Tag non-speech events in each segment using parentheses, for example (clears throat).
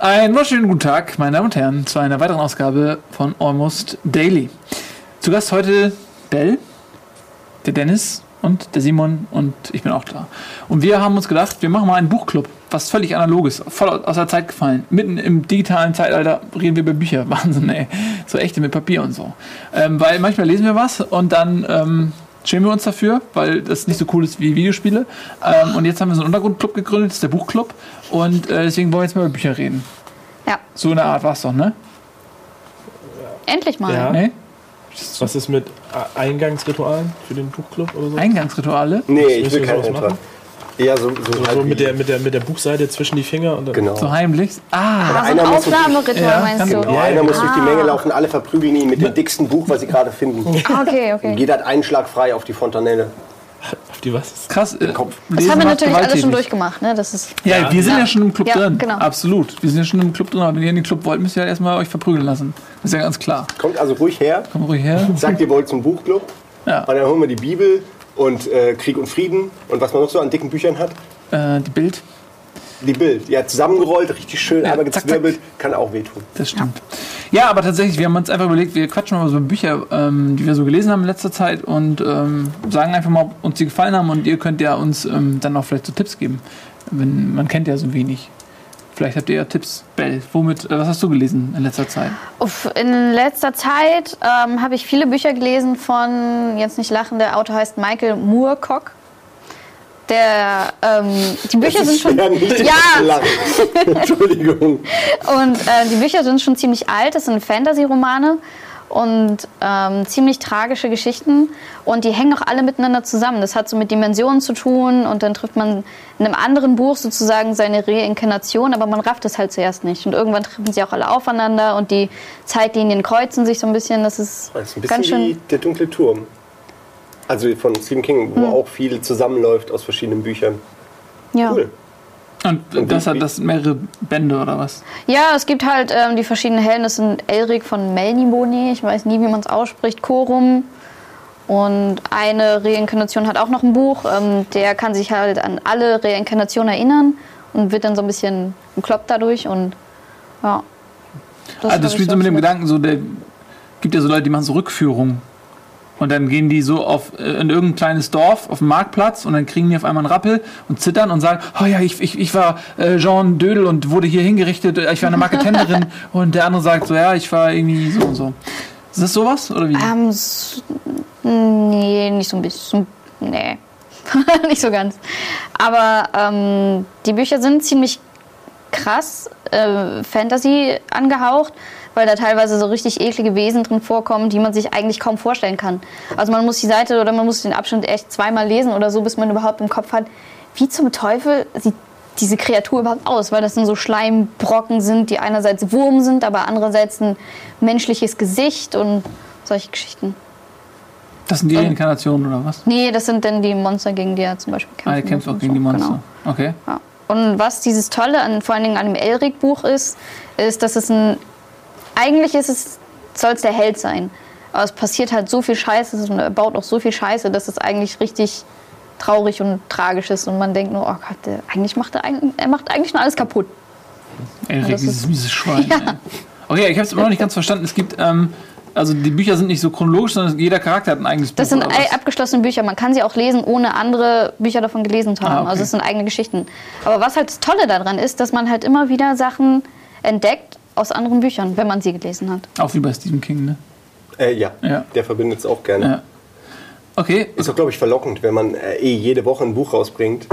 Einen wunderschönen guten Tag, meine Damen und Herren, zu einer weiteren Ausgabe von Almost Daily. Zu Gast heute Bell, der Dennis und der Simon und ich bin auch da. Und wir haben uns gedacht, wir machen mal einen Buchclub, was völlig analoges, voll aus der Zeit gefallen. Mitten im digitalen Zeitalter reden wir über Bücher. (laughs) Wahnsinn, ey. So echte mit Papier und so. Ähm, weil manchmal lesen wir was und dann ähm, schämen wir uns dafür, weil das nicht so cool ist wie Videospiele. Ähm, und jetzt haben wir so einen Untergrundclub gegründet, das ist der Buchclub. Und äh, deswegen wollen wir jetzt mal über Bücher reden. Ja. So eine Art war es doch, ne? Endlich mal. Ja. Nee? Was ist mit Eingangsritualen für den Buchclub oder so? Eingangsrituale? Nee, ich will keinen machen? Eher so, so, So, halt so mit, der, mit, der, mit der Buchseite zwischen die Finger und dann Genau. So heimlich? Ah, Aber so ein Einer muss wirklich- Aufnahmeritual Ja, meinst ganz du? Genau, Ja, einer ja. muss durch die Menge laufen, alle verprügeln ihn mit dem dicksten Buch, was sie gerade finden. Ah, okay, okay. Jeder hat einen Schlag frei auf die Fontanelle. auf die was? krass. Äh, Kopf. Das Lesen haben wir natürlich alles schon durchgemacht, ne? Das ist. Ja, wir sind ja, Ja. schon im Club Ja, drin. genau. Absolut. Wir sind ja schon im Club drin. Aber wenn ihr in den Club wollt, müsst ihr ja erstmal euch verprügeln lassen. Das ist ja ganz klar. Kommt also ruhig her, Komm ruhig her. sagt, ihr wollt zum Buchclub. Ja. Und dann holen wir die Bibel und äh, Krieg und Frieden und was man noch so an dicken Büchern hat. Äh, die Bild, Die Bild. Ja, zusammengerollt, richtig schön, Ja, einmal zack, gezwirbelt, kann auch wehtun. das stimmt. Ja. aber tatsächlich, wir haben uns einfach überlegt, wir quatschen mal über so Bücher, ähm, die wir so gelesen haben in letzter Zeit und ähm, sagen einfach mal, ob uns die gefallen haben und ihr könnt ja uns ähm, dann auch vielleicht so Tipps geben. Wenn, man kennt ja so wenig. Vielleicht habt ihr ja Tipps. Bell, womit, äh, was hast du gelesen in letzter Zeit? Uff, In letzter Zeit ähm, habe ich viele Bücher gelesen von, jetzt nicht lachen, der Autor heißt Michael Moorcock. Der, ähm, die Bücher sind schon. Ja. (laughs) Entschuldigung. Und äh, die Bücher sind schon ziemlich alt, das sind Fantasy-Romane und ähm, ziemlich tragische Geschichten und die hängen auch alle miteinander zusammen. Das hat so mit Dimensionen zu tun und dann trifft man in einem anderen Buch sozusagen seine Reinkarnation, aber man rafft es halt zuerst nicht. Und irgendwann treffen sie auch alle aufeinander und die Zeitlinien kreuzen sich so ein bisschen. Das ist, Das ist ein ganz bisschen schön. wie der dunkle Turm. Also von Stephen King, wo auch viel zusammenläuft aus verschiedenen Büchern. Ja. Cool. Und das hat das mehrere Bände oder was? Ja, es gibt halt ähm, die verschiedenen Helden. Das sind Elric von Melniboné, ich weiß nie, wie man es ausspricht, Corum. Und eine Reinkarnation hat auch noch ein Buch. Ähm, der kann sich halt an alle Reinkarnationen erinnern und wird dann so ein bisschen bekloppt dadurch. Und ja. also hab das spielt so mit dem. Gedanken, so der gibt ja so Leute, die machen so Rückführungen. Und dann gehen die so auf, äh, in irgendein kleines Dorf, auf dem Marktplatz und dann kriegen die auf einmal einen Rappel und zittern und sagen, oh ja, ich, ich, ich war äh, Jean Dödel und wurde hier hingerichtet, äh, ich war eine Marketenderin (laughs) und der andere sagt so, ja, ich war irgendwie so und so. Ist das sowas oder wie? Ähm, s- nee, nicht so ein bisschen. Nee, (laughs) nicht so ganz. Aber ähm, die Bücher sind ziemlich krass äh, Fantasy angehaucht, weil da teilweise so richtig eklige Wesen drin vorkommen, die man sich eigentlich kaum vorstellen kann. Also man muss die Seite oder man muss den Abschnitt echt zweimal lesen oder so, bis man überhaupt im Kopf hat, wie zum Teufel sieht diese Kreatur überhaupt aus, weil das dann so Schleimbrocken sind, die einerseits Wurm sind, aber andererseits ein menschliches Gesicht und solche Geschichten. Das sind die Reinkarnationen oder was? Nee, das sind dann die Monster, gegen die er zum Beispiel kämpft. Ah, er kämpft auch gegen die Monster. Okay. Ja. Und was dieses Tolle an vor allen Dingen an dem Elric-Buch ist, ist, dass es ein. Eigentlich ist es, soll es der Held sein. Aber es passiert halt so viel Scheiße und er baut auch so viel Scheiße, dass es eigentlich richtig traurig und tragisch ist. Und man denkt nur, oh Gott, der, eigentlich macht er, er macht eigentlich nur alles kaputt. Erik, das dieses miese Schwein. (laughs) Ja. Okay, ich habe es immer noch nicht ganz verstanden. Es gibt, ähm, also die Bücher sind nicht so chronologisch, sondern jeder Charakter hat ein eigenes Das Buch. sind was? ei- abgeschlossene Bücher. Man kann sie auch lesen, ohne andere Bücher davon gelesen zu haben. Ah, okay. Also es sind eigene Geschichten. Aber was halt das Tolle daran ist, dass man halt immer wieder Sachen entdeckt aus anderen Büchern, wenn man sie gelesen hat. Auch wie bei Stephen King, ne? Äh, ja. Ja. der verbindet es auch gerne. Ja. Okay, Ist doch, glaube ich, verlockend, wenn man äh, eh jede Woche ein Buch rausbringt,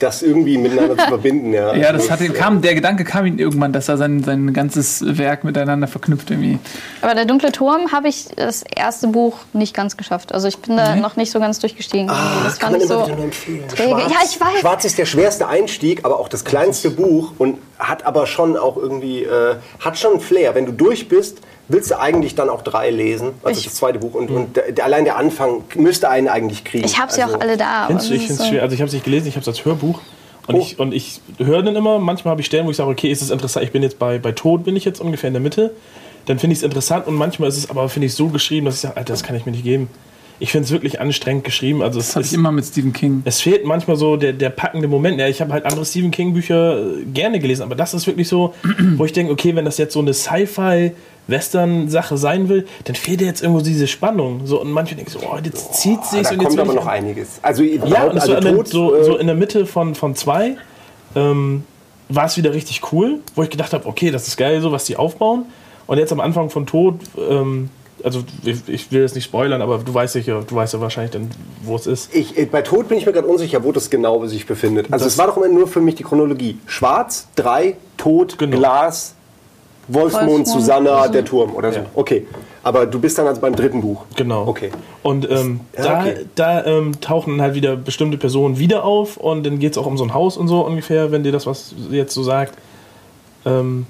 das irgendwie miteinander zu (laughs) verbinden. Ja, ja, das Also, hat ihn, kam, der Gedanke kam ihm irgendwann, dass er sein, sein ganzes Werk miteinander verknüpft irgendwie. Aber der dunkle Turm habe ich das erste Buch nicht ganz geschafft. Also ich bin da noch nicht so ganz durchgestiegen. Ah, das kann fand ich so. wieder nur empfehlen. träge. Ja, ich weiß. Schwarz ist der schwerste Einstieg, aber auch das kleinste Buch und hat aber schon auch irgendwie, äh, hat schon einen Flair. Wenn du durch bist, willst du eigentlich dann auch drei lesen, also Ich- das zweite Buch. Und, und der, der, allein der Anfang müsste einen eigentlich kriegen. Ich habe sie Also, auch alle da. Findest du, ich es so- schwer. Also ich habe es nicht gelesen, ich habe es als Hörbuch. Und, Oh. ich, und ich höre dann immer, manchmal habe ich Stellen, wo ich sage, okay, ist es interessant, ich bin jetzt bei, bei Tod, bin ich jetzt ungefähr in der Mitte. Dann finde ich es interessant und manchmal ist es aber, finde ich, so geschrieben, dass ich sage, Alter, das kann ich mir nicht geben. Ich finde es wirklich anstrengend geschrieben. Also Das es habe ich ist, immer mit Stephen King. es fehlt manchmal so der, der packende Moment. Ja, ich habe halt andere Stephen King Bücher äh, gerne gelesen, aber das ist wirklich so, wo ich denke, okay, wenn das jetzt so eine Sci-Fi Western-Sache sein will, dann fehlt dir jetzt irgendwo diese Spannung. So, und manche denken so, oh, jetzt zieht sich da und jetzt kommt aber noch einiges. Also, Ja, und also so, in der, Tod, so, äh, so in der Mitte von, von zwei ähm, war es wieder richtig cool, wo ich gedacht habe, okay, das ist geil, so was die aufbauen. Und jetzt am Anfang von Tod, ähm, also ich, ich will jetzt nicht spoilern, aber du weißt sicher, du weißt ja wahrscheinlich dann, wo es ist. Ich, äh, bei Tod bin ich mir gerade unsicher, wo das genau sich befindet. Also Das- es war doch immer nur für mich die Chronologie. Schwarz, drei, Tod, Genau. Glas, Wolfsmond, Wolfsmond, Susanna, der Turm oder so. Ja. Okay. Aber du bist dann also beim dritten Buch. Genau. Okay. Und ähm, Ja, da, okay. da ähm, tauchen dann halt wieder bestimmte Personen wieder auf und dann geht es auch um so ein Haus und so ungefähr, wenn dir das was jetzt so sagt. Ähm,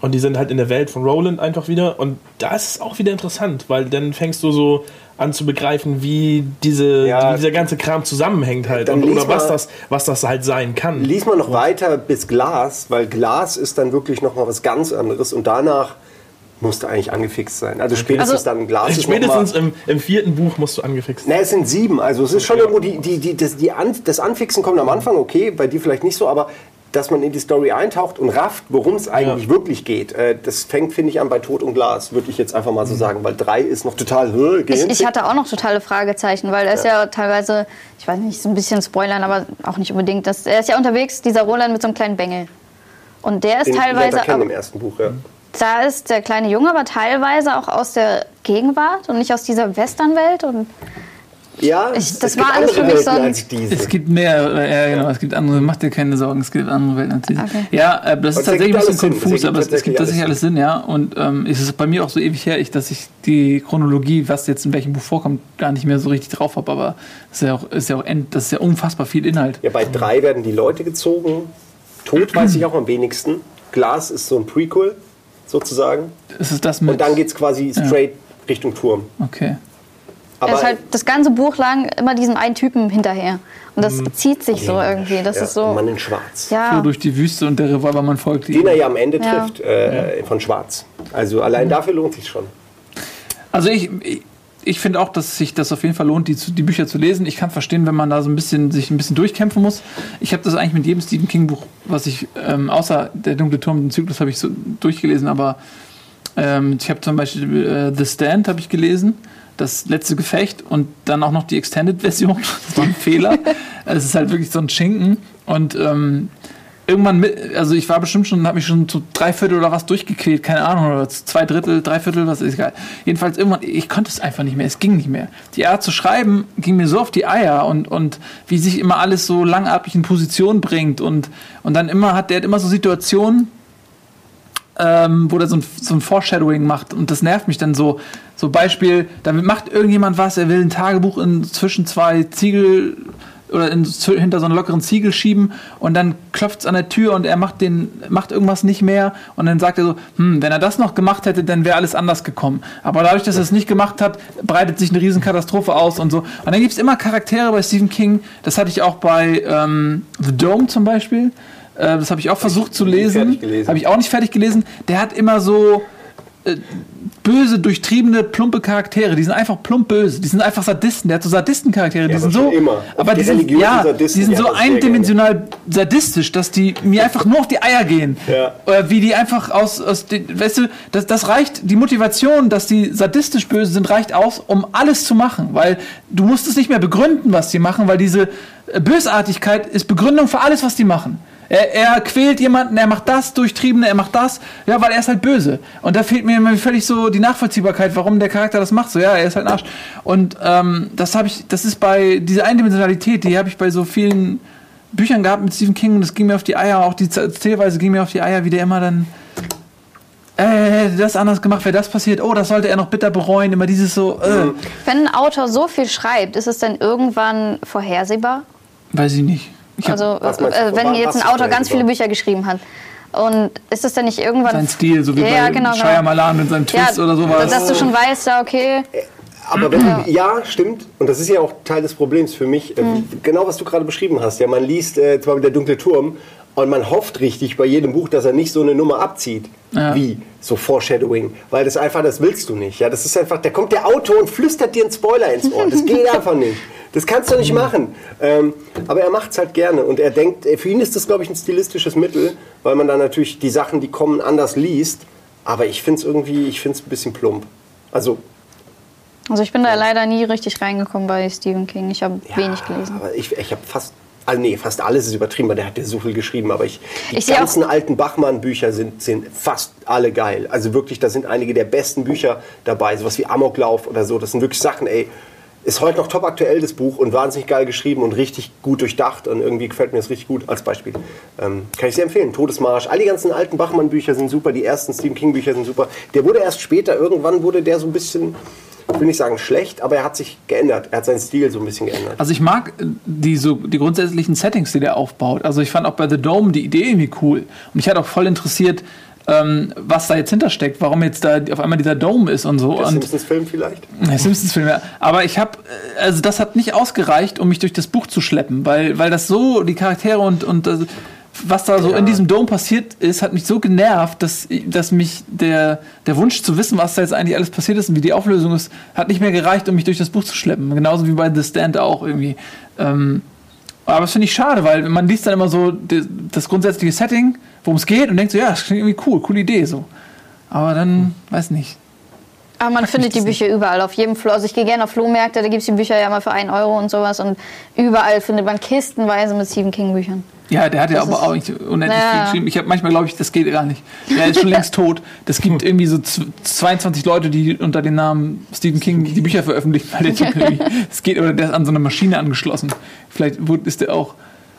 und die sind halt in der Welt von Roland einfach wieder. Und da ist es auch wieder interessant, weil dann fängst du so an zu begreifen, wie, diese, Ja. wie dieser ganze Kram zusammenhängt halt. Und, oder was mal- das, was das halt sein kann. Lies mal noch weiter bis Glas, weil Glas ist dann wirklich noch mal was ganz anderes und danach musst du eigentlich angefixt sein. Also spätestens Also- dann Glas Spätestens im, im vierten Buch musst du angefixt Ne, es sind sieben. Also es ist schon irgendwo die, die, die, das, die An das Anfixen kommt am Anfang, okay, bei dir vielleicht nicht so, aber dass man in die Story eintaucht und rafft, worum es eigentlich Ja. wirklich geht, äh, das fängt, finde ich, an bei Tod und Glas, würde ich jetzt einfach mal so sagen, weil drei ist noch total äh, Ich, ich hatte auch noch totale Fragezeichen, weil er ist ja teilweise, ich weiß nicht, so ein bisschen spoilern, aber auch nicht unbedingt. Das, er ist ja unterwegs, dieser Roland mit so einem kleinen Bengel. Und der ist den teilweise, kennen aber, im ersten Buch, ja. da ist der kleine Junge aber teilweise auch aus der Gegenwart und nicht aus dieser Westernwelt. Und Ja, Ich- es das war alles für mich Welten so. Es gibt mehr, äh, ja genau, es gibt andere, mach dir keine Sorgen, es gibt andere Welten als diese. Okay. Ja, äh, das ist Und das tatsächlich ein bisschen konfus, aber es, es gibt tatsächlich alles Sinn, ja. Und ähm, es ist bei mir auch so ewig her, ich, dass ich die Chronologie, was jetzt in welchem Buch vorkommt, gar nicht mehr so richtig drauf habe, aber es ist ja auch, ist ja auch end, das ist ja unfassbar viel Inhalt. Ja, bei drei werden die Leute gezogen. Tod weiß ich auch am wenigsten. Glas ist so ein Prequel, sozusagen. Es ist das mit. Und dann geht es quasi straight Richtung Turm. okay. Er ist halt das ganze Buch lang immer diesem einen Typen hinterher. Und das zieht sich so irgendwie. Das ja, ist so. Mann in Schwarz. Ja, durch die Wüste und der Revolvermann folgt Den ihm. er ja am Ende Ja. trifft, äh, von Schwarz. Also allein dafür lohnt sich schon. Also ich, ich, ich finde auch, dass sich das auf jeden Fall lohnt, die, die Bücher zu lesen. Ich kann verstehen, wenn man da so ein bisschen sich ein bisschen durchkämpfen muss. Ich habe das eigentlich mit jedem Stephen King Buch, was ich ähm, außer der dunkle Turm, den Zyklus habe ich so durchgelesen, aber ähm, ich habe zum Beispiel äh, The Stand habe ich gelesen, das letzte Gefecht und dann auch noch die Extended Version. (laughs) Das war ein Fehler. (laughs) Es ist halt wirklich so ein Schinken und ähm, irgendwann, mit, also ich war bestimmt schon, habe mich schon zu drei Viertel oder was durchgequält, keine Ahnung, oder zu zwei Drittel, drei Viertel, was ist egal. Jedenfalls irgendwann, ich konnte es einfach nicht mehr, es ging nicht mehr. Die Art zu schreiben ging mir so auf die Eier und, und wie sich immer alles so langatmig in Position bringt und, und dann immer hat, der hat immer so Situationen, ähm, wo der so ein, so ein Foreshadowing macht und das nervt mich dann so. So Beispiel, damit macht irgendjemand was, er will ein Tagebuch in zwischen zwei Ziegel oder in, hinter so einen lockeren Ziegel schieben und dann klopft es an der Tür und er macht den macht irgendwas nicht mehr und dann sagt er so, hm, wenn er das noch gemacht hätte, dann wäre alles anders gekommen. Aber dadurch, dass er es nicht gemacht hat, breitet sich eine Riesenkatastrophe aus und so. Und dann gibt es immer Charaktere bei Stephen King, das hatte ich auch bei ähm, The Dome zum Beispiel. Äh, das habe ich auch versucht zu lesen. Habe ich auch nicht fertig gelesen. Der hat immer so äh, böse, durchtriebene, plumpe Charaktere. Die sind einfach plump böse. Die sind einfach Sadisten. Der hat so Sadistencharaktere. die aber sind so, immer. Aber die die sind, ja, Sadisten, die sind die so eindimensional sadistisch, dass die mir einfach nur auf die Eier gehen. Ja. Oder wie die einfach aus, aus den, weißt du, das, das reicht, die Motivation, dass die sadistisch böse sind, reicht aus, um alles zu machen. Weil du musst es nicht mehr begründen, was die machen, weil diese Bösartigkeit ist Begründung für alles, was die machen. Er, er quält jemanden, er macht das, Durchtriebene, er macht das, ja, weil er ist halt böse. Und da fehlt mir immer völlig so die Nachvollziehbarkeit, warum der Charakter das macht. So, ja, er ist halt ein Arsch. Und ähm, das habe ich, das ist bei dieser Eindimensionalität, die habe ich bei so vielen Büchern gehabt mit Stephen King und das ging mir auf die Eier, auch die Erzählweise ging mir auf die Eier, wie der immer dann äh, das anders gemacht, wäre das passiert, oh, das sollte er noch bitter bereuen, immer dieses so, äh, wenn ein Autor so viel schreibt, ist es dann irgendwann vorhersehbar? Weiß ich nicht. Ich Also, meinst äh, wenn jetzt ein Autor ganz viele Bücher geschrieben hat. Und ist es dann nicht irgendwann. seinen Stil, so wie ja, bei genau, genau. Shyamalan mit seinem Ja, Twist oder sowas. dass du schon weißt, ja, okay. Aber wenn, ja. stimmt. Und das ist ja auch Teil des Problems für mich. Äh, Genau, was du gerade beschrieben hast. Ja, man liest äh, zwar der dunkle Turm und man hofft richtig bei jedem Buch, dass er nicht so eine Nummer abzieht. Ja. Wie so Foreshadowing. Weil das einfach, das willst du nicht. Ja, das ist einfach, da kommt der Autor und flüstert dir einen Spoiler ins Ohr. Das geht (laughs) einfach nicht. Das kannst du nicht machen. Ähm, aber er macht es halt gerne. Und er denkt, für ihn ist das, glaube ich, ein stilistisches Mittel, weil man dann natürlich die Sachen, die kommen, anders liest. Aber ich finde es irgendwie, ich finde es ein bisschen plump. Also, Also ich bin da leider nie richtig reingekommen bei Stephen King. Ich habe wenig gelesen. Aber ich, ich habe fast, also nee, fast alles ist übertrieben, weil der hat ja so viel geschrieben. Aber ich, die Ich ganzen alten Bachmann-Bücher sind, sind fast alle geil. Also wirklich, da sind einige der besten Bücher dabei. Sowas wie Amoklauf oder so. Das sind wirklich Sachen, ey. Ist heute noch top aktuell, das Buch, und wahnsinnig geil geschrieben und richtig gut durchdacht. Und irgendwie gefällt mir das richtig gut als Beispiel. Ähm, kann ich sehr empfehlen. Todesmarsch. All die ganzen alten Bachmann-Bücher sind super. Die ersten Stephen King-Bücher sind super. Der wurde erst später, irgendwann wurde der so ein bisschen, ich will nicht sagen schlecht, aber er hat sich geändert. Er hat seinen Stil so ein bisschen geändert. Also ich mag äh, die, so, die grundsätzlichen Settings, die der aufbaut. Also ich fand auch bei The Dome die Idee irgendwie cool. Und mich hat auch voll interessiert, ähm, was da jetzt hintersteckt, warum jetzt da auf einmal dieser Dome ist und so. Der Simpsons-Film vielleicht? der Simpsons-Film, ja. Aber ich habe, also das hat nicht ausgereicht, um mich durch das Buch zu schleppen, weil, weil das so, die Charaktere und, und das, was da so Ja. in diesem Dome passiert ist, hat mich so genervt, dass, dass mich der, der Wunsch zu wissen, was da jetzt eigentlich alles passiert ist und wie die Auflösung ist, hat nicht mehr gereicht, um mich durch das Buch zu schleppen. Genauso wie bei The Stand auch irgendwie. Ähm, aber das finde ich schade, weil man liest dann immer so die, das grundsätzliche Setting, worum es geht und denkt so, ja, das klingt irgendwie cool, coole Idee so. Aber dann, weiß nicht. Aber man findet die Bücher überall, auf jedem Flo. Also ich gehe gerne auf Flohmärkte, da gibt es die Bücher ja mal für 1 Euro und sowas. Und überall findet man kistenweise mit Stephen King Büchern. Ja, der hat ja Das aber ist- auch nicht unendlich Ja. viel geschrieben. Ich habe manchmal glaube ich, das geht gar nicht. Der ist schon längst tot. Das gibt irgendwie so z- 22 Leute, die unter dem Namen Stephen King die Bücher veröffentlichen, weil der Typ (laughs) irgendwie, das geht, oder der ist an so eine Maschine angeschlossen. Vielleicht ist der auch,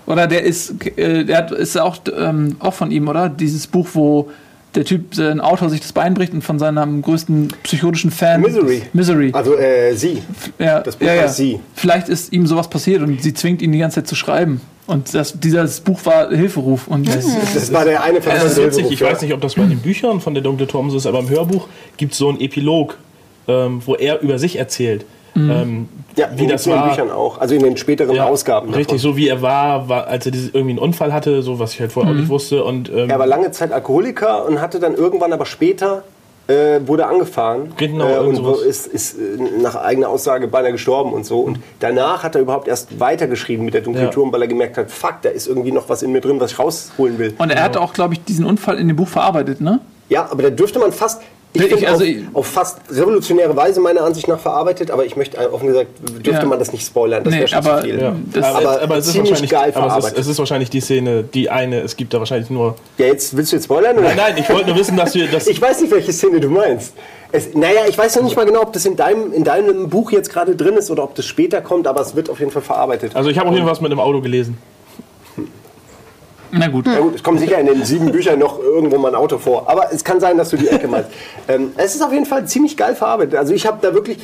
oder der ist, äh, der hat, ist auch, ähm, auch von ihm, oder? Dieses Buch, wo der Typ, äh, ein Autor sich das Bein bricht und von seinem größten psychotischen Fan. Misery. Misery. Also äh, sie. Ja, Das Buch ja, ja. heißt Sie. Vielleicht ist ihm sowas passiert und sie zwingt ihn die ganze Zeit zu schreiben. Und das, dieses Buch war Hilferuf. Und Das war der eine von Das ist witzig, ich weiß nicht, ob das bei den Büchern von der Dunkle so ist, aber im Hörbuch gibt es so einen Epilog, ähm, wo er über sich erzählt. Ähm, Ja, wie das in den war. Büchern auch. Also in den späteren Ja, Ausgaben. Richtig, davon. so wie er war, war als er dieses, irgendwie einen Unfall hatte, so was ich halt vorher auch nicht wusste. Und, ähm, Er war lange Zeit Alkoholiker und hatte dann irgendwann aber später äh, wurde angefahren Genau, äh, und sowas. ist, ist äh, nach eigener Aussage beinahe gestorben und so. Und danach hat er überhaupt erst weitergeschrieben mit der dunklen Ja. Weil er gemerkt hat, fuck, da ist irgendwie noch was in mir drin, was ich rausholen will. Und er hat auch, glaube ich, diesen Unfall in dem Buch verarbeitet, ne? Ja, aber da dürfte man fast, ich Ich- also auf, ich- auf fast revolutionäre Weise meiner Ansicht nach verarbeitet, aber ich möchte äh, offen gesagt, dürfte Ja. man das nicht spoilern, das Nee, wäre schon aber- zu viel. ja. Das- aber, aber es ist wahrscheinlich, geil aber es ist, verarbeitet. es ist wahrscheinlich die Szene, die eine, es gibt da wahrscheinlich nur. Ja, jetzt willst du jetzt spoilern? Oder? Nein, nein, ich wollte nur wissen, dass wir das. Ich weiß nicht, welche Szene du meinst. Es, naja, ich weiß noch nicht mal genau, ob das in deinem, in deinem Buch jetzt gerade drin ist oder ob das später kommt, aber es wird auf jeden Fall verarbeitet. also ich habe auf jeden Fall was mit dem Auto gelesen. Na gut. Ja gut, es kommt sicher in den sieben Büchern noch irgendwo mal ein Auto vor. Aber es kann sein, dass du die Ecke (laughs) meinst. ähm, es ist auf jeden Fall ziemlich geil verarbeitet. Also ich habe da wirklich,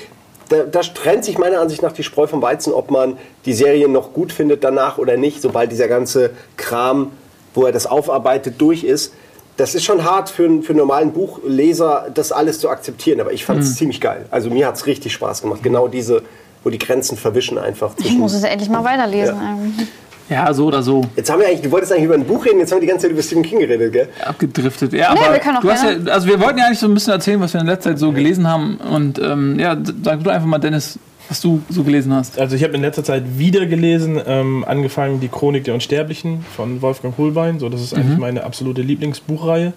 da, da trennt sich meiner Ansicht nach die Spreu vom Weizen, ob man die Serie noch gut findet danach oder nicht, sobald dieser ganze Kram, wo er das aufarbeitet, durch ist. Das ist schon hart für, einen- für einen normalen Buchleser, das alles zu akzeptieren. Aber ich fand es ziemlich geil. Also mir hat es richtig Spaß gemacht. Genau diese, wo die Grenzen verwischen einfach. Ich muss es endlich mal weiterlesen. Ähm, Ja, so oder so. Jetzt haben wir eigentlich, du wolltest eigentlich über ein Buch reden, jetzt haben wir die ganze Zeit über Stephen King geredet, gell? Abgedriftet. Ja, Nee, aber wir können auch du hast ja, also wir wollten ja eigentlich so ein bisschen erzählen, was wir in letzter Zeit so gelesen haben. Und ähm, ja, sag du einfach mal, Dennis, was du so gelesen hast. Also ich habe in letzter Zeit wieder gelesen, ähm, angefangen die Chronik der Unsterblichen von Wolfgang Holbein. So, das ist eigentlich meine absolute Lieblingsbuchreihe.